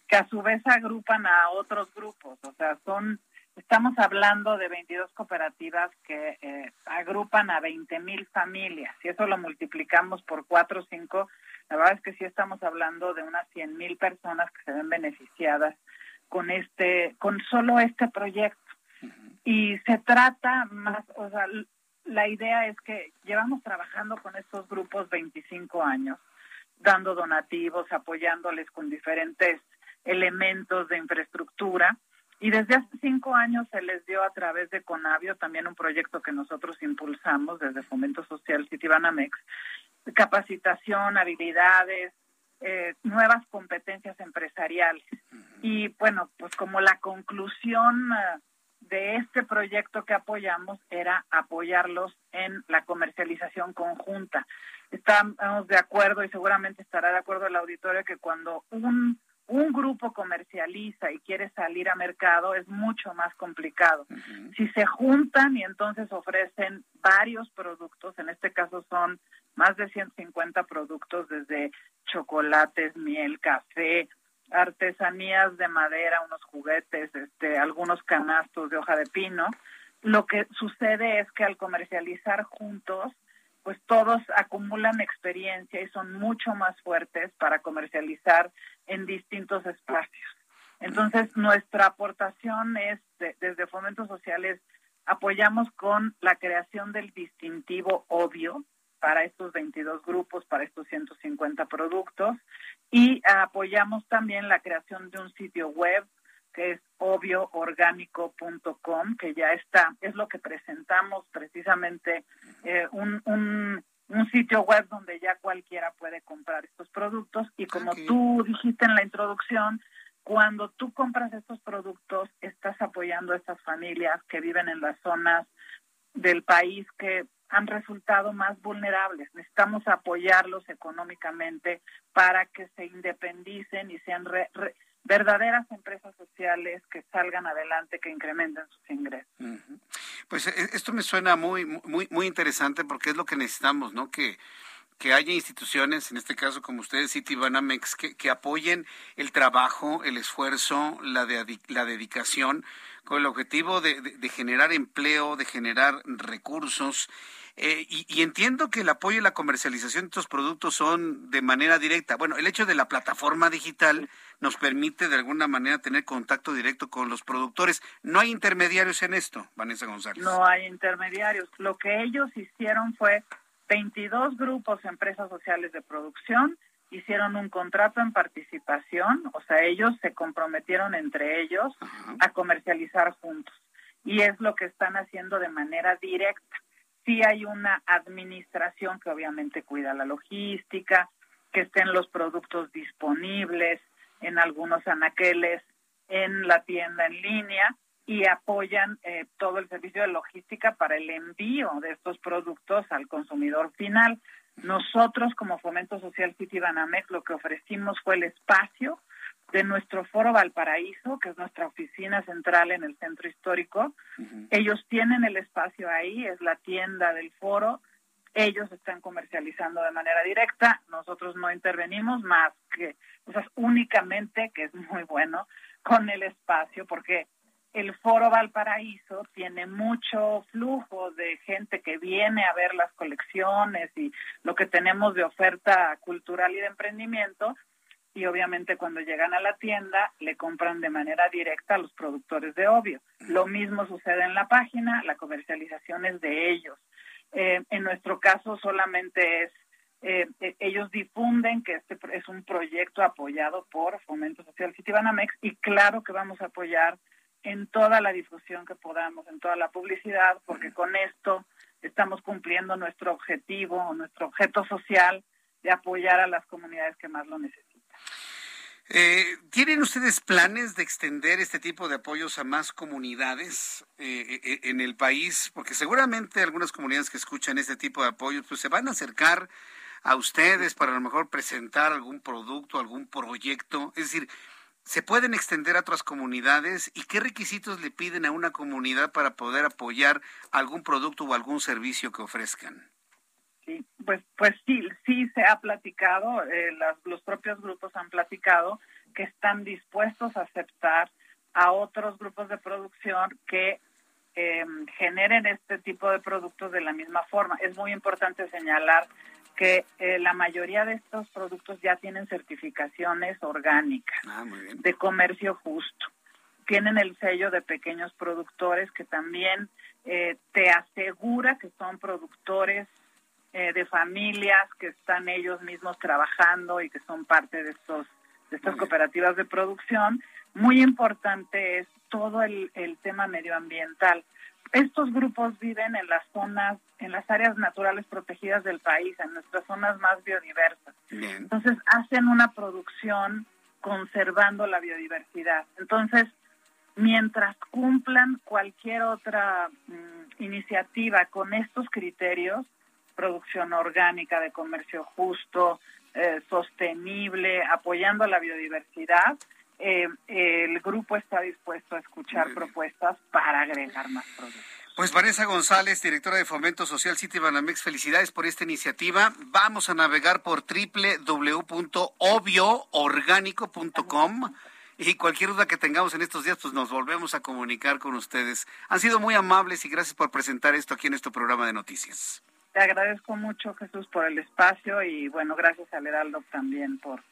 que a su vez agrupan a otros grupos. O sea, son, estamos hablando de 22 cooperativas que eh, agrupan a 20 mil familias. Si eso lo multiplicamos por 4 o 5, la verdad es que sí estamos hablando de unas 100 mil personas que se ven beneficiadas con este, con solo este proyecto. Y se trata más, o sea, la idea es que llevamos trabajando con estos grupos 25 años, dando donativos, apoyándoles con diferentes elementos de infraestructura. Y desde hace cinco años se les dio a través de Conavio, también un proyecto que nosotros impulsamos desde Fomento Social Citibanamex, capacitación, habilidades, eh, nuevas competencias empresariales. Y bueno, pues como la conclusión eh, de este proyecto que apoyamos era apoyarlos en la comercialización conjunta. Estamos de acuerdo y seguramente estará de acuerdo el auditorio que cuando un, un grupo comercializa y quiere salir a mercado es mucho más complicado. Si se juntan y entonces ofrecen varios productos, en este caso son más de 150 productos desde chocolates, miel, café, artesanías de madera, unos juguetes, este, algunos canastos de hoja de pino. Lo que sucede es que al comercializar juntos, pues todos acumulan experiencia y son mucho más fuertes para comercializar en distintos espacios. Entonces, nuestra aportación es, desde Fomentos Sociales, apoyamos con la creación del distintivo obvio, para estos 22 grupos, para estos 150 productos. Y apoyamos también la creación de un sitio web que es obvioorgánico.com, que ya está, es lo que presentamos precisamente, eh, un, un, un, sitio web donde ya cualquiera puede comprar estos productos. Y como tú dijiste en la introducción, cuando tú compras estos productos, estás apoyando a estas familias que viven en las zonas del país que han resultado más vulnerables. Necesitamos apoyarlos económicamente para que se independicen y sean verdaderas empresas sociales que salgan adelante, que incrementen sus ingresos. Pues e, esto me suena muy muy muy interesante porque es lo que necesitamos, ¿no? Que que haya instituciones, en este caso como ustedes, City Banamex, que, que apoyen el trabajo, el esfuerzo, la, de, la dedicación, con el objetivo de, de generar empleo, de generar recursos eh, y, entiendo que el apoyo y la comercialización de estos productos son de manera directa. Bueno, el hecho de la plataforma digital nos permite de alguna manera tener contacto directo con los productores. No hay intermediarios en esto, Vanessa González. No hay intermediarios. Lo que ellos hicieron fue 22 grupos, empresas sociales de producción, hicieron un contrato en participación, o sea, ellos se comprometieron entre ellos a comercializar juntos. Y es lo que están haciendo de manera directa sí hay una administración que obviamente cuida la logística, que estén los productos disponibles en algunos anaqueles en la tienda en línea y apoyan eh, todo el servicio de logística para el envío de estos productos al consumidor final. Nosotros como Fomento Social City Banamex lo que ofrecimos fue el espacio de nuestro foro Valparaíso, que es nuestra oficina central en el centro histórico. Ellos tienen el espacio ahí, es la tienda del foro. Ellos están comercializando de manera directa, nosotros no intervenimos más que, o sea, únicamente, que es muy bueno, con el espacio, porque el Foro Valparaíso tiene mucho flujo de gente que viene a ver las colecciones y lo que tenemos de oferta cultural y de emprendimiento. Y obviamente cuando llegan a la tienda le compran de manera directa a los productores de Obvio. Lo mismo sucede en la página, la comercialización es de ellos. Eh, en nuestro caso solamente es eh, eh, ellos difunden que este es un proyecto apoyado por Fomento Social Citibanamex y claro que vamos a apoyar en toda la difusión que podamos, en toda la publicidad, porque con esto estamos cumpliendo nuestro objetivo, nuestro objeto social de apoyar a las comunidades que más lo necesitan. Eh, ¿Tienen ustedes planes de extender este tipo de apoyos a más comunidades eh, eh, en el país? Porque seguramente algunas comunidades que escuchan este tipo de apoyos pues se van a acercar a ustedes para a lo mejor presentar algún producto, algún proyecto. Es decir, ¿Se pueden extender a otras comunidades y qué requisitos le piden a una comunidad para poder apoyar algún producto o algún servicio que ofrezcan? Pues, pues sí, sí se ha platicado, eh, los propios grupos han platicado que están dispuestos a aceptar a otros grupos de producción que eh, generen este tipo de productos de la misma forma. Es muy importante señalar que eh, la mayoría de estos productos ya tienen certificaciones orgánicas ah, de comercio justo. Tienen el sello de pequeños productores que también eh, te asegura que son productores eh, de familias que están ellos mismos trabajando y que son parte de estos de estas cooperativas de producción. Muy importante es todo el, el tema medioambiental estos grupos viven en las zonas, en las áreas naturales protegidas del país, en nuestras zonas más biodiversas. Entonces hacen una producción conservando la biodiversidad. Entonces, mientras cumplan cualquier otra mm, iniciativa con estos criterios, producción orgánica, de comercio justo, eh, sostenible, apoyando la biodiversidad, eh, el grupo está dispuesto a escuchar propuestas para agregar más productos. Pues Vanessa González, directora de Fomento Social City Banamex, felicidades por esta iniciativa. Vamos a navegar por www.obvioorgánico.com y cualquier duda que tengamos en estos días, pues nos volvemos a comunicar con ustedes. Han sido muy amables y gracias por presentar esto aquí en este programa de noticias. Te agradezco mucho, Jesús, por el espacio y bueno, gracias al Heraldo también por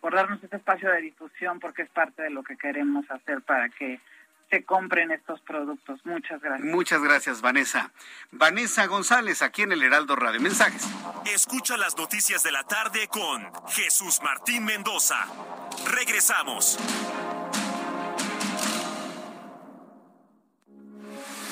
por darnos este espacio de difusión, porque es parte de lo que queremos hacer para que se compren estos productos. Muchas gracias. Muchas gracias, Vanessa. Vanessa González, aquí en el Heraldo Radio. Mensajes. Escucha las noticias de la tarde con Jesús Martín Mendoza. Regresamos.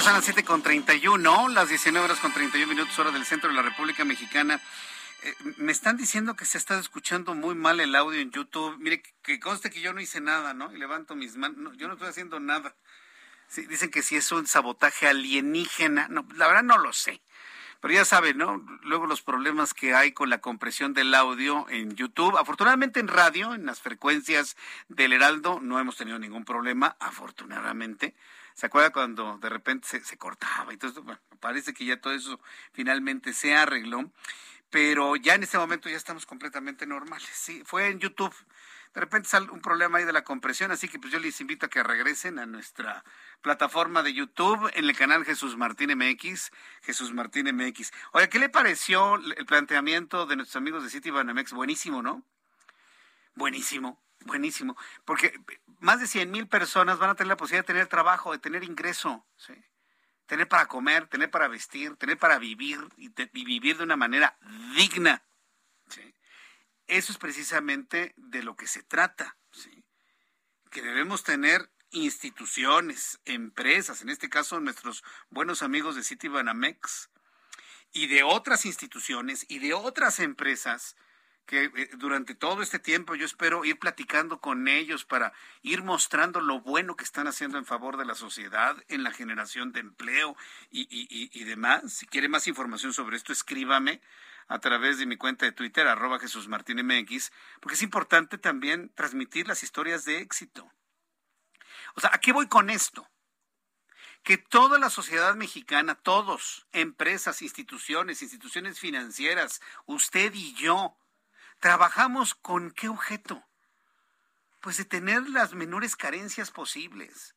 Son las 7 con 31, las 19 horas con 31 minutos, hora del centro de la República Mexicana. Eh, me están diciendo que se está escuchando muy mal el audio en YouTube. Mire, que conste que yo no hice nada, ¿no? Y levanto mis manos. yo no estoy haciendo nada. dicen que si es un sabotaje alienígena. No, la verdad no lo sé. Pero ya saben, ¿no? Luego los problemas que hay con la compresión del audio en YouTube. Afortunadamente en radio, en las frecuencias del Heraldo, no hemos tenido ningún problema, afortunadamente. ¿Se acuerda cuando de repente se, cortaba? Entonces, bueno, parece que ya todo eso finalmente se arregló. Pero ya en este momento ya estamos completamente normales. Sí, fue en YouTube. De repente sale un problema ahí de la compresión, así que pues yo les invito a que regresen a nuestra plataforma de YouTube en el canal Jesús Martín MX, Jesús Martín MX. Oye, ¿qué le pareció el planteamiento de nuestros amigos de City Banamex? Buenísimo, ¿no? Buenísimo, buenísimo, porque más de 100 mil personas van a tener la posibilidad de tener trabajo, de tener ingreso, ¿sí? Tener para comer, tener para vestir, tener para vivir y, vivir de una manera digna. Eso es precisamente de lo que se trata, ¿sí? que debemos tener instituciones, empresas, en este caso nuestros buenos amigos de Citibanamex y de otras instituciones y de otras empresas que eh, durante todo este tiempo yo espero ir platicando con ellos para ir mostrando lo bueno que están haciendo en favor de la sociedad, en la generación de empleo y, demás. Si quiere más información sobre esto, escríbame a través de mi cuenta de Twitter, arroba Jesús Martín MX, porque es importante también transmitir las historias de éxito. O sea, ¿a qué voy con esto? Que toda la sociedad mexicana, todos, empresas, instituciones, instituciones financieras, usted y yo, trabajamos con qué objeto? Pues de tener las menores carencias posibles,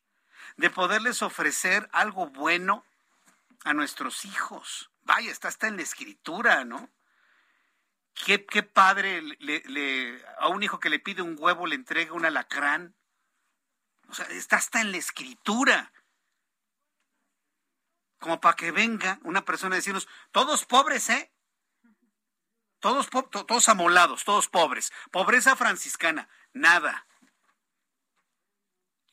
de poderles ofrecer algo bueno a nuestros hijos. Vaya, está hasta en la escritura, ¿no? ¿Qué, padre le, le, a un hijo que le pide un huevo le entrega un alacrán? O sea, está hasta en la escritura. Como para que venga una persona a decirnos, todos pobres, ¿eh? Todos, todos amolados, todos pobres. Pobreza franciscana, nada.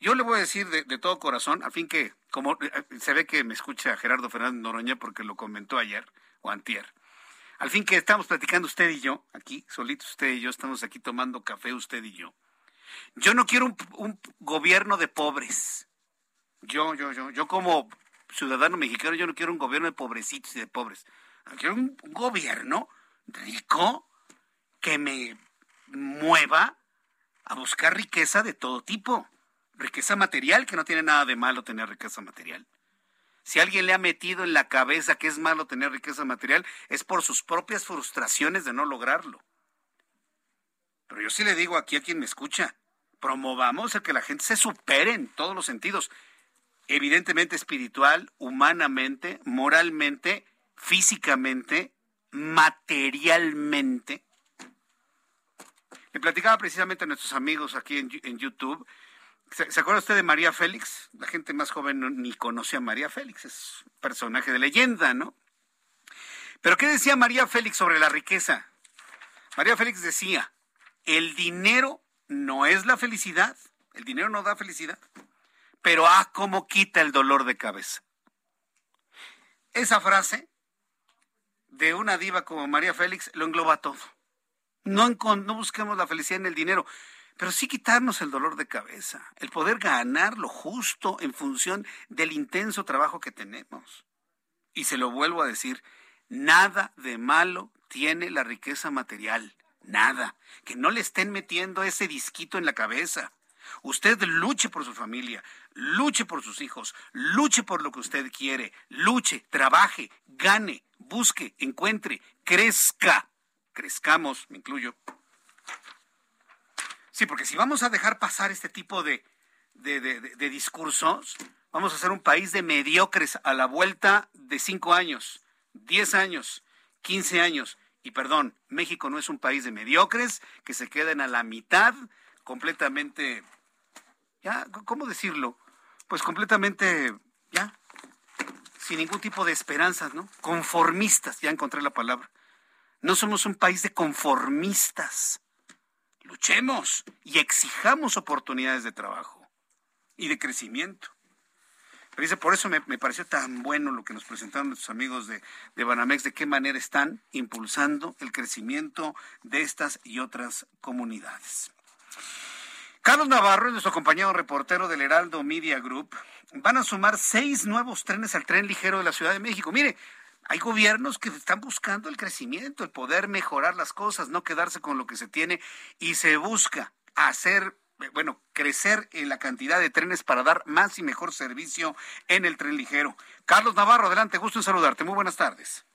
Yo le voy a decir de, todo corazón, a fin que, como eh, se ve que me escucha Gerardo Fernández Noroña porque lo comentó ayer o antier. Al fin que estamos platicando usted y yo, aquí, solitos usted y yo, estamos aquí tomando café usted y yo. Yo no quiero un, gobierno de pobres. Yo, yo, yo, yo como ciudadano mexicano, yo no quiero un gobierno de pobrecitos y de pobres. Quiero un gobierno rico que me mueva a buscar riqueza de todo tipo. Riqueza material, que no tiene nada de malo tener riqueza material. Si alguien le ha metido en la cabeza que es malo tener riqueza material, es por sus propias frustraciones de no lograrlo. Pero yo sí le digo aquí a quien me escucha, promovamos el que la gente se supere en todos los sentidos, evidentemente espiritual, humanamente, moralmente, físicamente, materialmente. Le platicaba precisamente a nuestros amigos aquí en, YouTube ¿Se, ¿Se, acuerda usted de María Félix? La gente más joven ni conoce a María Félix, es un personaje de leyenda, ¿no? Pero ¿qué decía María Félix sobre la riqueza? María Félix decía, el dinero no es la felicidad, el dinero no da felicidad, pero ah, cómo quita el dolor de cabeza. Esa frase de una diva como María Félix lo engloba todo. No, no busquemos la felicidad en el dinero pero sí quitarnos el dolor de cabeza, el poder ganar lo justo en función del intenso trabajo que tenemos. Y se lo vuelvo a decir, nada de malo tiene la riqueza material, nada. Que no le estén metiendo ese disquito en la cabeza. Usted luche por su familia, luche por sus hijos, luche por lo que usted quiere, luche, trabaje, gane, busque, encuentre, crezca. Crezcamos, me incluyo. Sí, porque si vamos a dejar pasar este tipo de, de, discursos, vamos a ser un país de mediocres a la vuelta de cinco años, diez años, quince años. Y perdón, México no es un país de mediocres que se queden a la mitad, completamente, ya, ¿cómo decirlo? Pues completamente, ya, sin ningún tipo de esperanzas, ¿no? Conformistas, ya encontré la palabra. No somos un país de conformistas luchemos y exijamos oportunidades de trabajo y de crecimiento. Pero dice, por eso me, me, pareció tan bueno lo que nos presentaron nuestros amigos de, de Banamex, de qué manera están impulsando el crecimiento de estas y otras comunidades. Carlos Navarro, nuestro compañero reportero del Heraldo Media Group, van a sumar seis nuevos trenes al tren ligero de la Ciudad de México. Mire, hay gobiernos que están buscando el crecimiento, el poder mejorar las cosas, no quedarse con lo que se tiene y se busca hacer, bueno, crecer en la cantidad de trenes para dar más y mejor servicio en el tren ligero. Carlos Navarro, adelante, gusto en saludarte. Muy buenas tardes.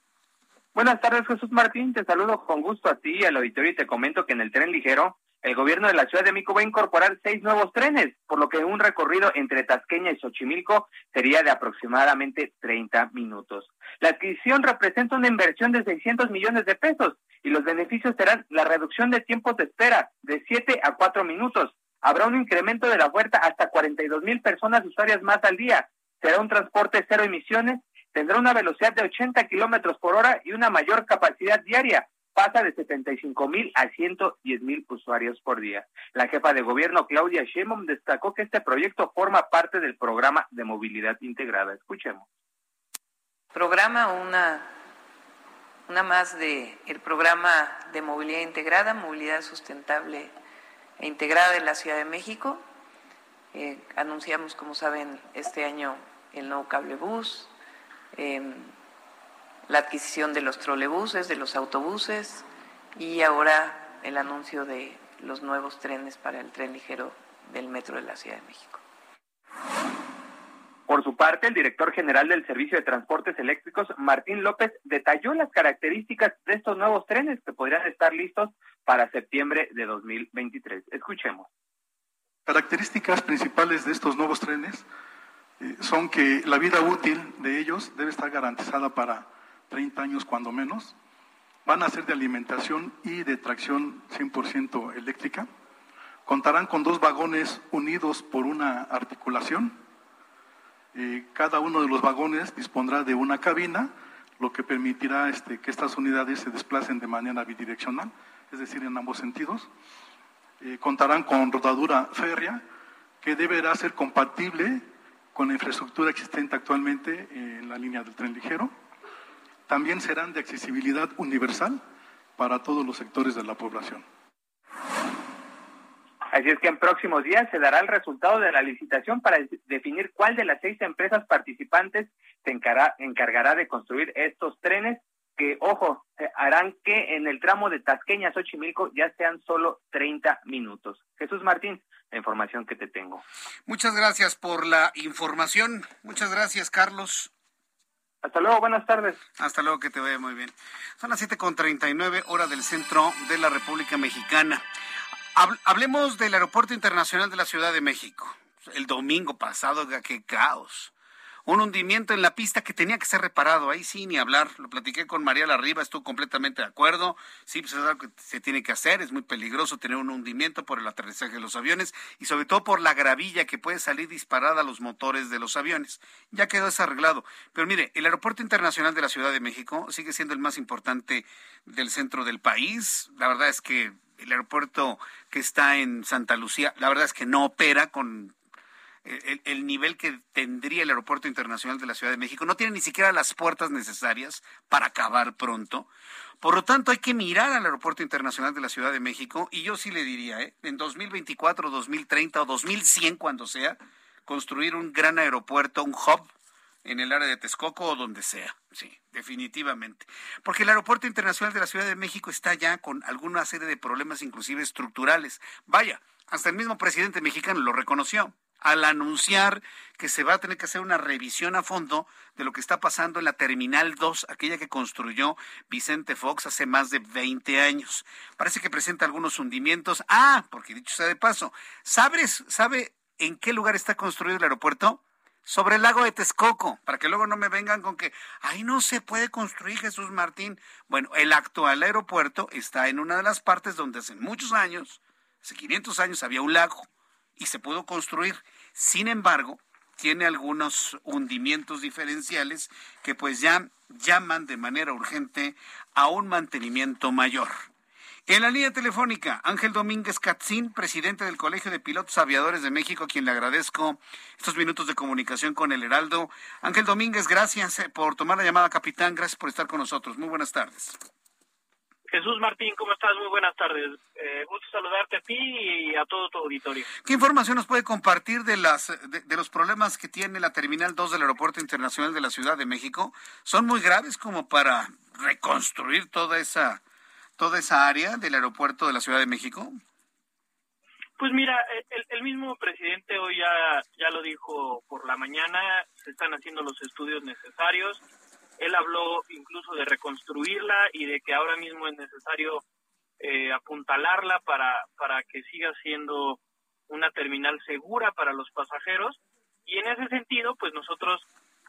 Buenas tardes, Jesús Martín. Te saludo con gusto a ti y al auditorio y te comento que en el tren ligero, el gobierno de la Ciudad de México va a incorporar seis nuevos trenes, por lo que un recorrido entre Tasqueña y Xochimilco sería de aproximadamente 30 minutos. La adquisición representa una inversión de 600 millones de pesos y los beneficios serán la reducción de tiempos de espera de 7 a 4 minutos. Habrá un incremento de la oferta hasta 42 mil personas usuarias más al día. Será un transporte cero emisiones tendrá una velocidad de 80 kilómetros por hora y una mayor capacidad diaria. Pasa de 75 mil a 110 mil usuarios por día. La jefa de gobierno, Claudia Sheinbaum, destacó que este proyecto forma parte del programa de movilidad integrada. Escuchemos. Programa una, una más de el programa de movilidad integrada, movilidad sustentable e integrada de la Ciudad de México. Eh, anunciamos, como saben, este año el nuevo cable bus, la adquisición de los trolebuses, de los autobuses y ahora el anuncio de los nuevos trenes para el tren ligero del metro de la Ciudad de México. Por su parte, el director general del Servicio de Transportes Eléctricos, Martín López, detalló las características de estos nuevos trenes que podrían estar listos para septiembre de 2023. Escuchemos. Características principales de estos nuevos trenes eh, son que la vida útil de ellos debe estar garantizada para 30 años cuando menos. Van a ser de alimentación y de tracción 100% eléctrica. Contarán con dos vagones unidos por una articulación. Eh, cada uno de los vagones dispondrá de una cabina, lo que permitirá este, que estas unidades se desplacen de manera bidireccional, es decir, en ambos sentidos. Eh, contarán con rodadura férrea, que deberá ser compatible con la infraestructura existente actualmente en la línea del tren ligero. También serán de accesibilidad universal para todos los sectores de la población. Así es que en próximos días se dará el resultado de la licitación para definir cuál de las seis empresas participantes se encargará de construir estos trenes que, ojo, harán que en el tramo de Tasqueña a Xochimilco ya sean solo 30 minutos. Jesús Martín, la información que te tengo. Muchas gracias por la información. Muchas gracias, Carlos. Hasta luego, buenas tardes. Hasta luego, que te vaya muy bien. Son las 7.39 hora del centro de la República Mexicana. Hablemos del Aeropuerto Internacional de la Ciudad de México. El domingo pasado, qué caos un hundimiento en la pista que tenía que ser reparado. Ahí sí, ni hablar. Lo platiqué con María Larriba, estuvo completamente de acuerdo. Sí, pues es algo que se tiene que hacer. Es muy peligroso tener un hundimiento por el aterrizaje de los aviones y sobre todo por la gravilla que puede salir disparada a los motores de los aviones. Ya quedó eso arreglado. Pero mire, el Aeropuerto Internacional de la Ciudad de México sigue siendo el más importante del centro del país. La verdad es que el aeropuerto que está en Santa Lucía, la verdad es que no opera con el, nivel que tendría el Aeropuerto Internacional de la Ciudad de México. No tiene ni siquiera las puertas necesarias para acabar pronto. Por lo tanto, hay que mirar al Aeropuerto Internacional de la Ciudad de México y yo sí le diría, ¿eh? en 2024, 2030 o 2100, cuando sea, construir un gran aeropuerto, un hub en el área de Texcoco o donde sea. Sí, definitivamente. Porque el Aeropuerto Internacional de la Ciudad de México está ya con alguna serie de problemas, inclusive estructurales. Vaya, hasta el mismo presidente mexicano lo reconoció al anunciar que se va a tener que hacer una revisión a fondo de lo que está pasando en la Terminal 2, aquella que construyó Vicente Fox hace más de 20 años. Parece que presenta algunos hundimientos. Ah, porque dicho sea de paso, ¿sabes, ¿sabe en qué lugar está construido el aeropuerto? Sobre el lago de Texcoco, para que luego no me vengan con que, ahí no se puede construir Jesús Martín. Bueno, el actual aeropuerto está en una de las partes donde hace muchos años, hace 500 años, había un lago y se pudo construir. Sin embargo, tiene algunos hundimientos diferenciales que pues ya llaman de manera urgente a un mantenimiento mayor. En la línea telefónica, Ángel Domínguez Catzín, presidente del Colegio de Pilotos Aviadores de México, a quien le agradezco estos minutos de comunicación con el Heraldo. Ángel Domínguez, gracias eh, por tomar la llamada, capitán. Gracias por estar con nosotros. Muy buenas tardes. Jesús Martín, ¿cómo estás? Muy buenas tardes. Eh, gusto saludarte a ti y a todo tu auditorio. ¿Qué información nos puede compartir de, las, de, los problemas que tiene la Terminal 2 del Aeropuerto Internacional de la Ciudad de México? ¿Son muy graves como para reconstruir toda esa, toda esa área del aeropuerto de la Ciudad de México? Pues mira, el, el, mismo presidente hoy ya, ya lo dijo por la mañana, se están haciendo los estudios necesarios Él habló incluso de reconstruirla y de que ahora mismo es necesario eh, apuntalarla para, para que siga siendo una terminal segura para los pasajeros. Y en ese sentido, pues nosotros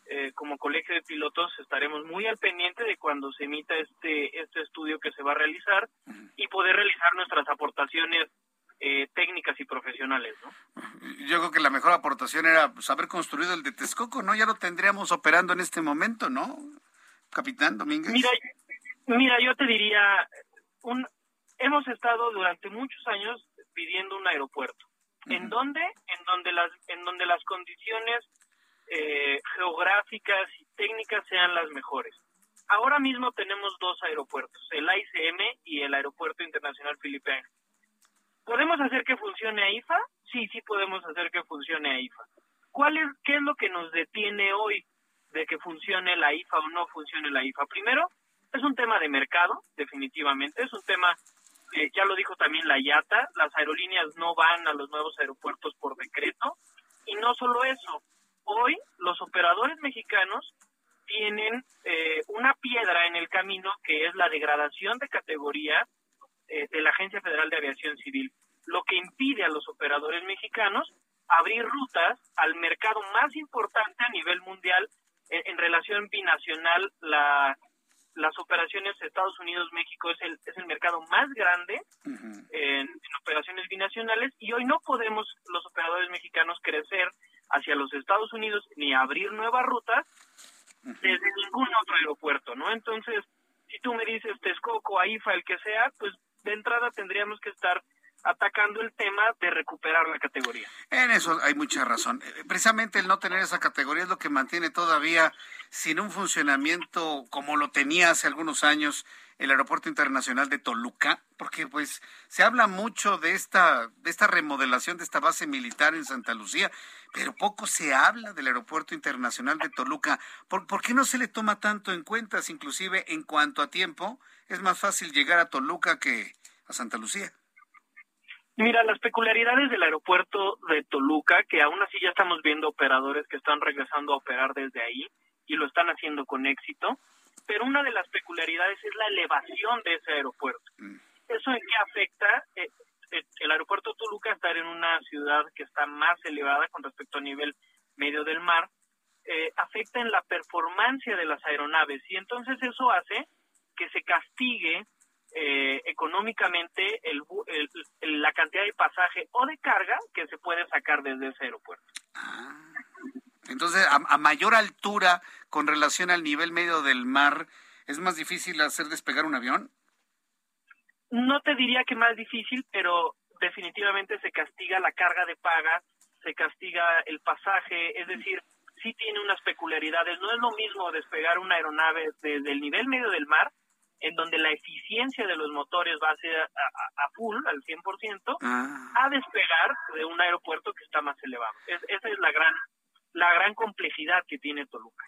eh, como colegio de pilotos estaremos muy al pendiente de cuando se emita este, este estudio que se va a realizar y poder realizar nuestras aportaciones eh, técnicas y profesionales, ¿no? Yo creo que la mejor aportación era pues, haber construido el de Texcoco, ¿no? Ya lo tendríamos operando en este momento, ¿no? Capitán Domínguez. Mira, mira yo te diría, un, hemos estado durante muchos años pidiendo un aeropuerto. ¿En dónde? En donde las, en donde las condiciones eh, geográficas y técnicas sean las mejores. Ahora mismo tenemos dos aeropuertos, el ICM y el Aeropuerto Internacional Felipe ¿Podemos hacer que funcione AIFA? Sí, sí podemos hacer que funcione AIFA. ¿Cuál es, ¿Qué es lo que nos detiene hoy de que funcione la IFA o no funcione la IFA? Primero, es un tema de mercado, definitivamente, es un tema, eh, ya lo dijo también la IATA, las aerolíneas no van a los nuevos aeropuertos por decreto, y no solo eso, hoy los operadores mexicanos tienen eh, una piedra en el camino que es la degradación de categoría eh, de la Agencia Federal de Aviación Civil, lo que impide a los operadores mexicanos abrir rutas al mercado más importante a nivel mundial en, relación binacional. La, las operaciones Estados Unidos-México es el, es el mercado más grande en, operaciones binacionales y hoy no podemos los operadores mexicanos crecer hacia los Estados Unidos ni abrir nuevas rutas desde ningún otro aeropuerto, ¿no? Entonces, si tú me dices Texcoco, AIFA, el que sea, pues de entrada tendríamos que estar atacando el tema de recuperar la categoría. En eso hay mucha razón. Eh, precisamente el no tener esa categoría es lo que mantiene todavía sin un funcionamiento como lo tenía hace algunos años el aeropuerto internacional de Toluca, porque pues se habla mucho de esta de esta remodelación de esta base militar en Santa Lucía, pero poco se habla del aeropuerto internacional de Toluca. ¿Por, ¿por qué no se le toma tanto en cuenta, inclusive en cuanto a tiempo? Es más fácil llegar a Toluca que a Santa Lucía. Mira, las peculiaridades del aeropuerto de Toluca, que aún así ya estamos viendo operadores que están regresando a operar desde ahí y lo están haciendo con éxito, pero una de las peculiaridades es la elevación de ese aeropuerto. Mm. ¿Eso en qué afecta? Eh, eh, el aeropuerto Toluca está en una ciudad que está más elevada con respecto al nivel medio del mar, eh, afecta en la performance de las aeronaves y entonces eso hace que se castigue eh, económicamente el, la cantidad de pasaje o de carga que se puede sacar desde ese aeropuerto. Ah. Entonces, a, mayor altura con relación al nivel medio del mar, ¿es más difícil hacer despegar un avión? No te diría que más difícil, pero definitivamente se castiga la carga de paga, se castiga el pasaje, es decir, sí tiene unas peculiaridades. No es lo mismo despegar una aeronave desde el nivel medio del mar en donde la eficiencia de los motores va a ser a, full, al 100%, ah. a despegar de un aeropuerto que está más elevado. esa es la gran la gran complejidad que tiene Toluca.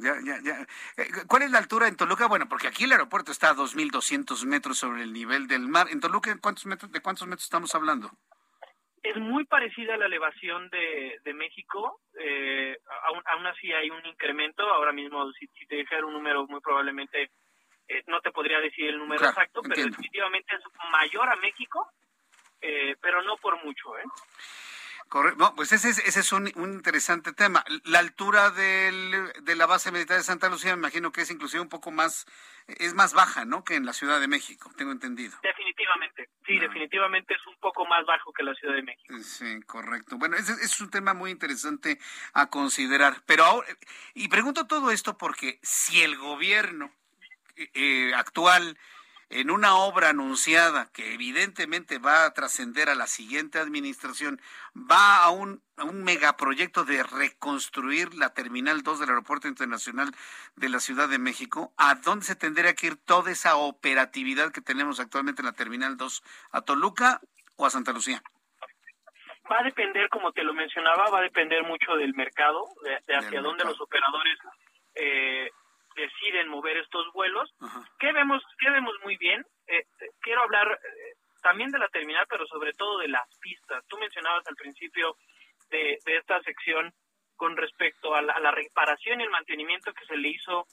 Ya, ya, ya. Eh, ¿Cuál es la altura en Toluca? Bueno, porque aquí el aeropuerto está a 2.200 metros sobre el nivel del mar. ¿En Toluca ¿cuántos metros, de cuántos metros estamos hablando? Es muy parecida a la elevación de, de México. Eh, aún, aún, así hay un incremento. Ahora mismo, si, si te dijera un número, muy probablemente eh, no te podría decir el número exacto, pero definitivamente es mayor a México, eh, pero no por mucho. ¿eh? Correcto. pues ese es, ese es un, interesante tema. La altura del, de la base militar de Santa Lucía, me imagino que es inclusive un poco más, es más baja, ¿no? Que en la Ciudad de México, tengo entendido. Definitivamente, sí, ah. definitivamente es un poco más bajo que la Ciudad de México. Sí, correcto. Bueno, ese, es un tema muy interesante a considerar. Pero ahora, y pregunto todo esto porque si el gobierno eh, actual en una obra anunciada que evidentemente va a trascender a la siguiente administración, va a un, a un megaproyecto de reconstruir la Terminal 2 del Aeropuerto Internacional de la Ciudad de México, ¿a dónde se tendría que ir toda esa operatividad que tenemos actualmente en la Terminal 2? ¿A Toluca o a Santa Lucía? Va a depender, como te lo mencionaba, va a depender mucho del mercado, de, hacia dónde los operadores eh, deciden mover estos vuelos. ¿Qué vemos, qué vemos muy bien? Eh, quiero hablar eh, también de la terminal, pero sobre todo de las pistas. Tú mencionabas al principio de, esta sección con respecto a la, reparación y el mantenimiento que se le hizo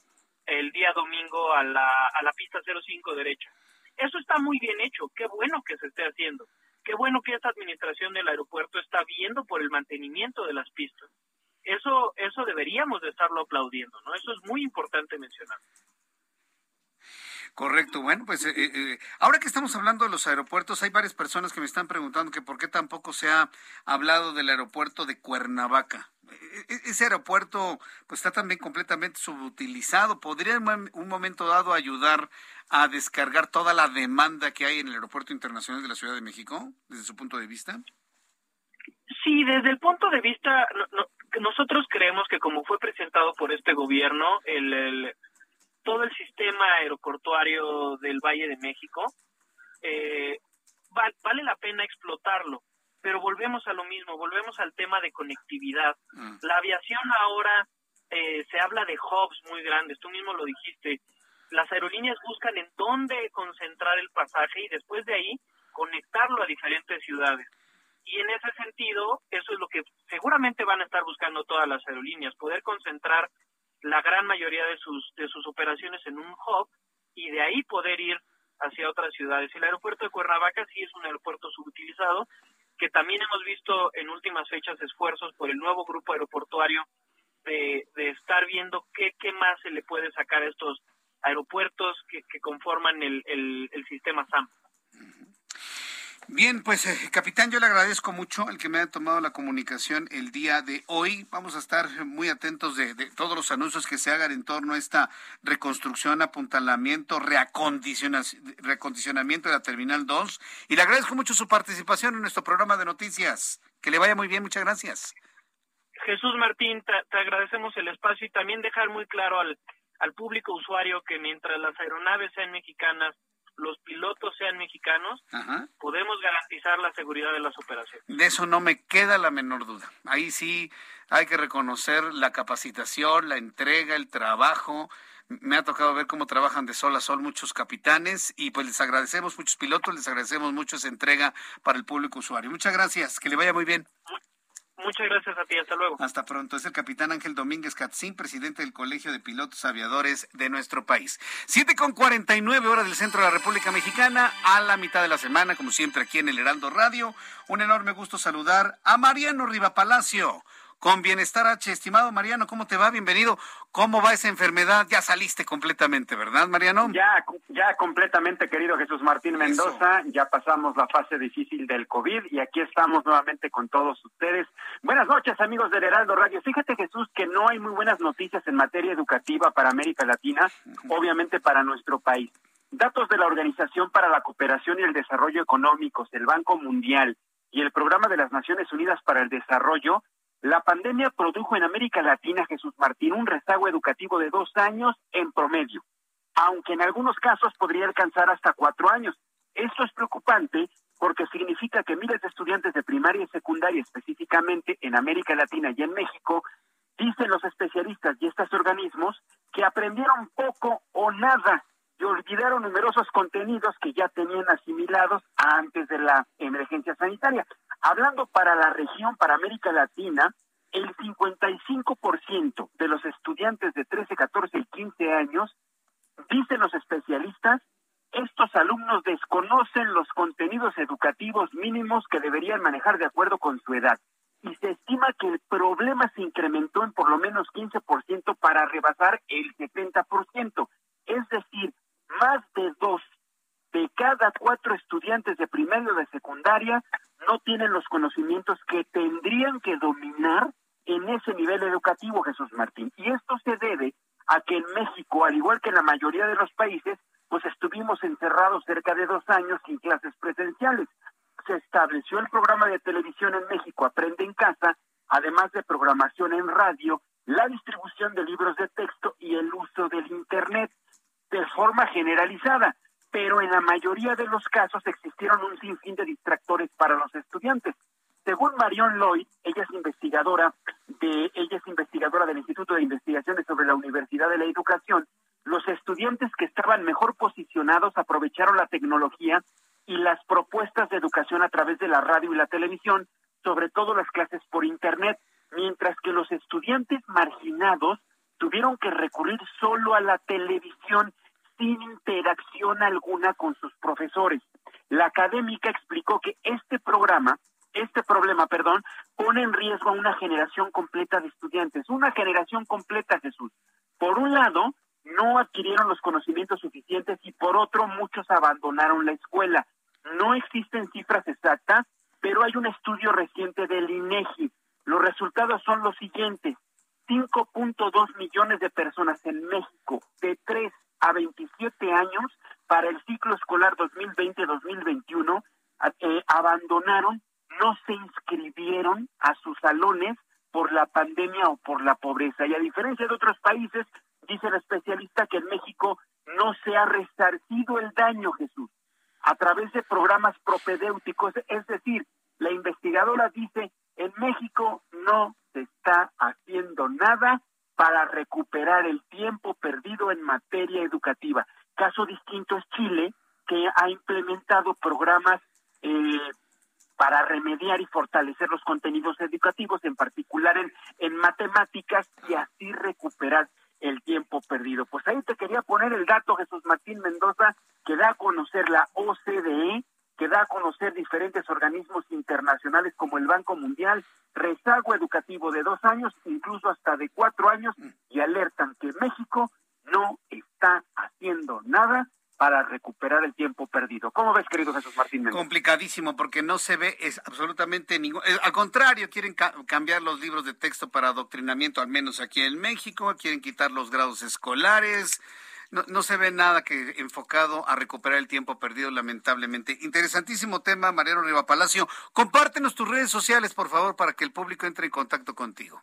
el día domingo a la, a la pista 05 derecha. Eso está muy bien hecho, qué bueno que se esté haciendo, qué bueno que esta administración del aeropuerto está viendo por el mantenimiento de las pistas. Eso, eso deberíamos de estarlo aplaudiendo, ¿no? Eso es muy importante mencionar. Correcto, bueno, pues eh, eh, ahora que estamos hablando de los aeropuertos, hay varias personas que me están preguntando que por qué tampoco se ha hablado del aeropuerto de Cuernavaca. E, e, ese aeropuerto pues está también completamente subutilizado. ¿Podría en un momento dado ayudar a descargar toda la demanda que hay en el aeropuerto internacional de la Ciudad de México, desde su punto de vista? Sí, desde el punto de vista, nosotros creemos que como fue presentado por este gobierno, el todo el sistema aeroportuario del Valle de México, eh, vale la pena explotarlo, pero volvemos a lo mismo, volvemos al tema de conectividad. Mm. La aviación ahora eh, se habla de hubs muy grandes, tú mismo lo dijiste, las aerolíneas buscan en dónde concentrar el pasaje y después de ahí conectarlo a diferentes ciudades. Y en ese sentido, eso es lo que seguramente van a estar buscando todas las aerolíneas, poder concentrar la gran mayoría de sus, de sus operaciones en un hub y de ahí poder ir hacia otras ciudades. El aeropuerto de Cuernavaca sí es un aeropuerto subutilizado, que también hemos visto en últimas fechas esfuerzos por el nuevo grupo aeroportuario de, de estar viendo qué, qué más se le puede sacar a estos aeropuertos que, que conforman el, el, el sistema SAM. Bien, pues eh, capitán, yo le agradezco mucho el que me haya tomado la comunicación el día de hoy. Vamos a estar muy atentos de, todos los anuncios que se hagan en torno a esta reconstrucción, apuntalamiento, reacondicionamiento de la Terminal 2. Y le agradezco mucho su participación en nuestro programa de noticias. Que le vaya muy bien, muchas gracias. Jesús Martín, te, agradecemos el espacio y también dejar muy claro al, al público usuario que mientras las aeronaves sean mexicanas, los pilotos sean mexicanos, podemos garantizar la seguridad de las operaciones. De eso no me queda la menor duda. Ahí sí hay que reconocer la capacitación, la entrega, el trabajo. Me ha tocado ver cómo trabajan de sol a sol muchos capitanes y pues les agradecemos, muchos pilotos, les agradecemos mucho esa entrega para el público usuario. Muchas gracias, que le vaya muy bien. Muchas gracias a ti, hasta luego. Hasta pronto. Es el capitán Ángel Domínguez Catzín, presidente del Colegio de Pilotos Aviadores de nuestro país. Siete con cuarenta y nueve horas del centro de la República Mexicana, a la mitad de la semana, como siempre aquí en el Heraldo Radio. Un enorme gusto saludar a Mariano Riva Palacio con Bienestar H. Estimado Mariano, ¿cómo te va? Bienvenido. ¿Cómo va esa enfermedad? Ya saliste completamente, ¿verdad, Mariano? Ya, ya completamente, querido Jesús Martín Mendoza. Ya pasamos la fase difícil del COVID y aquí estamos nuevamente con todos ustedes. Buenas noches, amigos del Heraldo Radio. Fíjate, Jesús, que no hay muy buenas noticias en materia educativa para América Latina, obviamente para nuestro país. Datos de la Organización para la Cooperación y el Desarrollo Económicos, el Banco Mundial y el Programa de las Naciones Unidas para el Desarrollo la pandemia produjo en América Latina, Jesús Martín, un rezago educativo de dos años en promedio, aunque en algunos casos podría alcanzar hasta cuatro años. Esto es preocupante porque significa que miles de estudiantes de primaria y secundaria, específicamente en América Latina y en México, dicen los especialistas y estos organismos que aprendieron poco o nada y olvidaron numerosos contenidos que ya tenían asimilados antes de la emergencia sanitaria. Hablando para la región, para América Latina, el 55% de los estudiantes de 13, 14 y 15 años, dicen los especialistas, estos alumnos desconocen los contenidos educativos mínimos que deberían manejar de acuerdo con su edad. Y se estima que el problema se incrementó en por lo menos 15% para rebasar el 70%. Es decir, más de dos de cada cuatro estudiantes de primaria o de secundaria no tienen los conocimientos que tendrían que dominar en ese nivel educativo, Jesús Martín. Y esto se debe a que en México, al igual que en la mayoría de los países, pues estuvimos encerrados cerca de dos años sin clases presenciales. Se estableció el programa de televisión en México, Aprende en Casa, además de programación en radio, la distribución de libros de texto y el uso del Internet de forma generalizada pero en la mayoría de los casos existieron un sinfín de distractores para los estudiantes. Según Marion Lloyd, ella es investigadora de ella es investigadora del Instituto de Investigaciones sobre la Universidad de la Educación, los estudiantes que estaban mejor posicionados aprovecharon la tecnología y las propuestas de educación a través de la radio y la televisión, sobre todo las clases por internet, mientras que los estudiantes marginados tuvieron que recurrir solo a la televisión sin interacción alguna con sus profesores. La académica explicó que este programa, este problema, perdón, pone en riesgo a una generación completa de estudiantes, una generación completa, Jesús. Por un lado, no adquirieron los conocimientos suficientes y por otro, muchos abandonaron la escuela. No existen cifras exactas, pero hay un estudio reciente del INEGI. Los resultados son los siguientes. 5.2 millones de personas en México de 3 a 27 años para el ciclo escolar 2020-2021 eh, abandonaron, no se inscribieron a sus salones por la pandemia o por la pobreza. Y a diferencia de otros países, dice el especialista que en México no se ha resarcido el daño, Jesús, a través de programas propedéuticos. Es decir, la investigadora dice, en México no está haciendo nada para recuperar el tiempo perdido en materia educativa. Caso distinto es Chile, que ha implementado programas eh, para remediar y fortalecer los contenidos educativos, en particular en, en matemáticas, y así recuperar el tiempo perdido. Pues ahí te quería poner el dato, Jesús Martín Mendoza, que da a conocer la OCDE, que da a conocer diferentes organismos internacionales como el Banco Mundial, rezago educativo de dos años, incluso hasta de cuatro años, y alertan que México no está haciendo nada para recuperar el tiempo perdido. ¿Cómo ves, querido Jesús Martín? Mendoza? Complicadísimo, porque no se ve es absolutamente ningún... eh, al contrario, quieren ca- cambiar los libros de texto para adoctrinamiento, al menos aquí en México, quieren quitar los grados escolares. No, no se ve nada que enfocado a recuperar el tiempo perdido, lamentablemente. Interesantísimo tema, Mariano Riva Palacio. Compártenos tus redes sociales, por favor, para que el público entre en contacto contigo.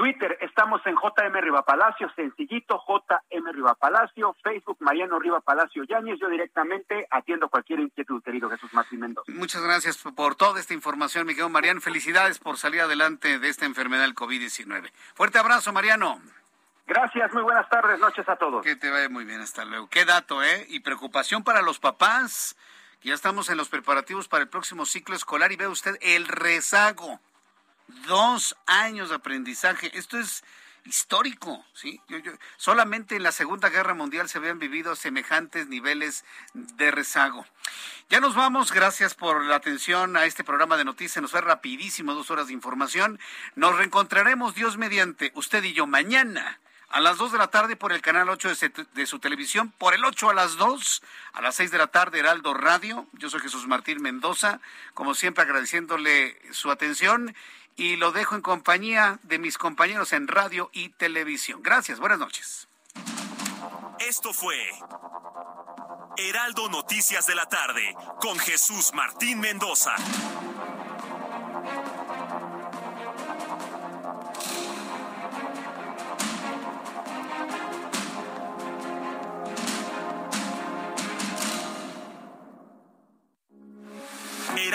Twitter, estamos en JM Riva Palacio, sencillito, JM Riva Palacio, Facebook, Mariano Riva Palacio Yáñez, yo directamente atiendo cualquier inquietud, querido Jesús Martín Mendoza. Muchas gracias por toda esta información, mi querido Mariano. Felicidades por salir adelante de esta enfermedad del COVID-19. Fuerte abrazo, Mariano. Gracias, muy buenas tardes, noches a todos. Que te vaya muy bien, hasta luego. Qué dato, ¿eh? Y preocupación para los papás, ya estamos en los preparativos para el próximo ciclo escolar y ve usted el rezago. Dos años de aprendizaje. Esto es histórico, ¿sí? Yo- yo- solamente en la Segunda Guerra Mundial se habían vivido semejantes niveles de rezago. Ya nos vamos, gracias por la atención a este programa de noticias, nos fue rapidísimo, dos horas de información. Nos reencontraremos, Dios mediante, usted y yo, mañana a las 2 de la tarde por el canal 8 de, su televisión, por el 8 a las 2, a las 6 de la tarde Heraldo Radio. Yo soy Jesús Martín Mendoza, como siempre agradeciéndole su atención y lo dejo en compañía de mis compañeros en radio y televisión. Gracias, buenas noches. Esto fue Heraldo Noticias de la tarde con Jesús Martín Mendoza.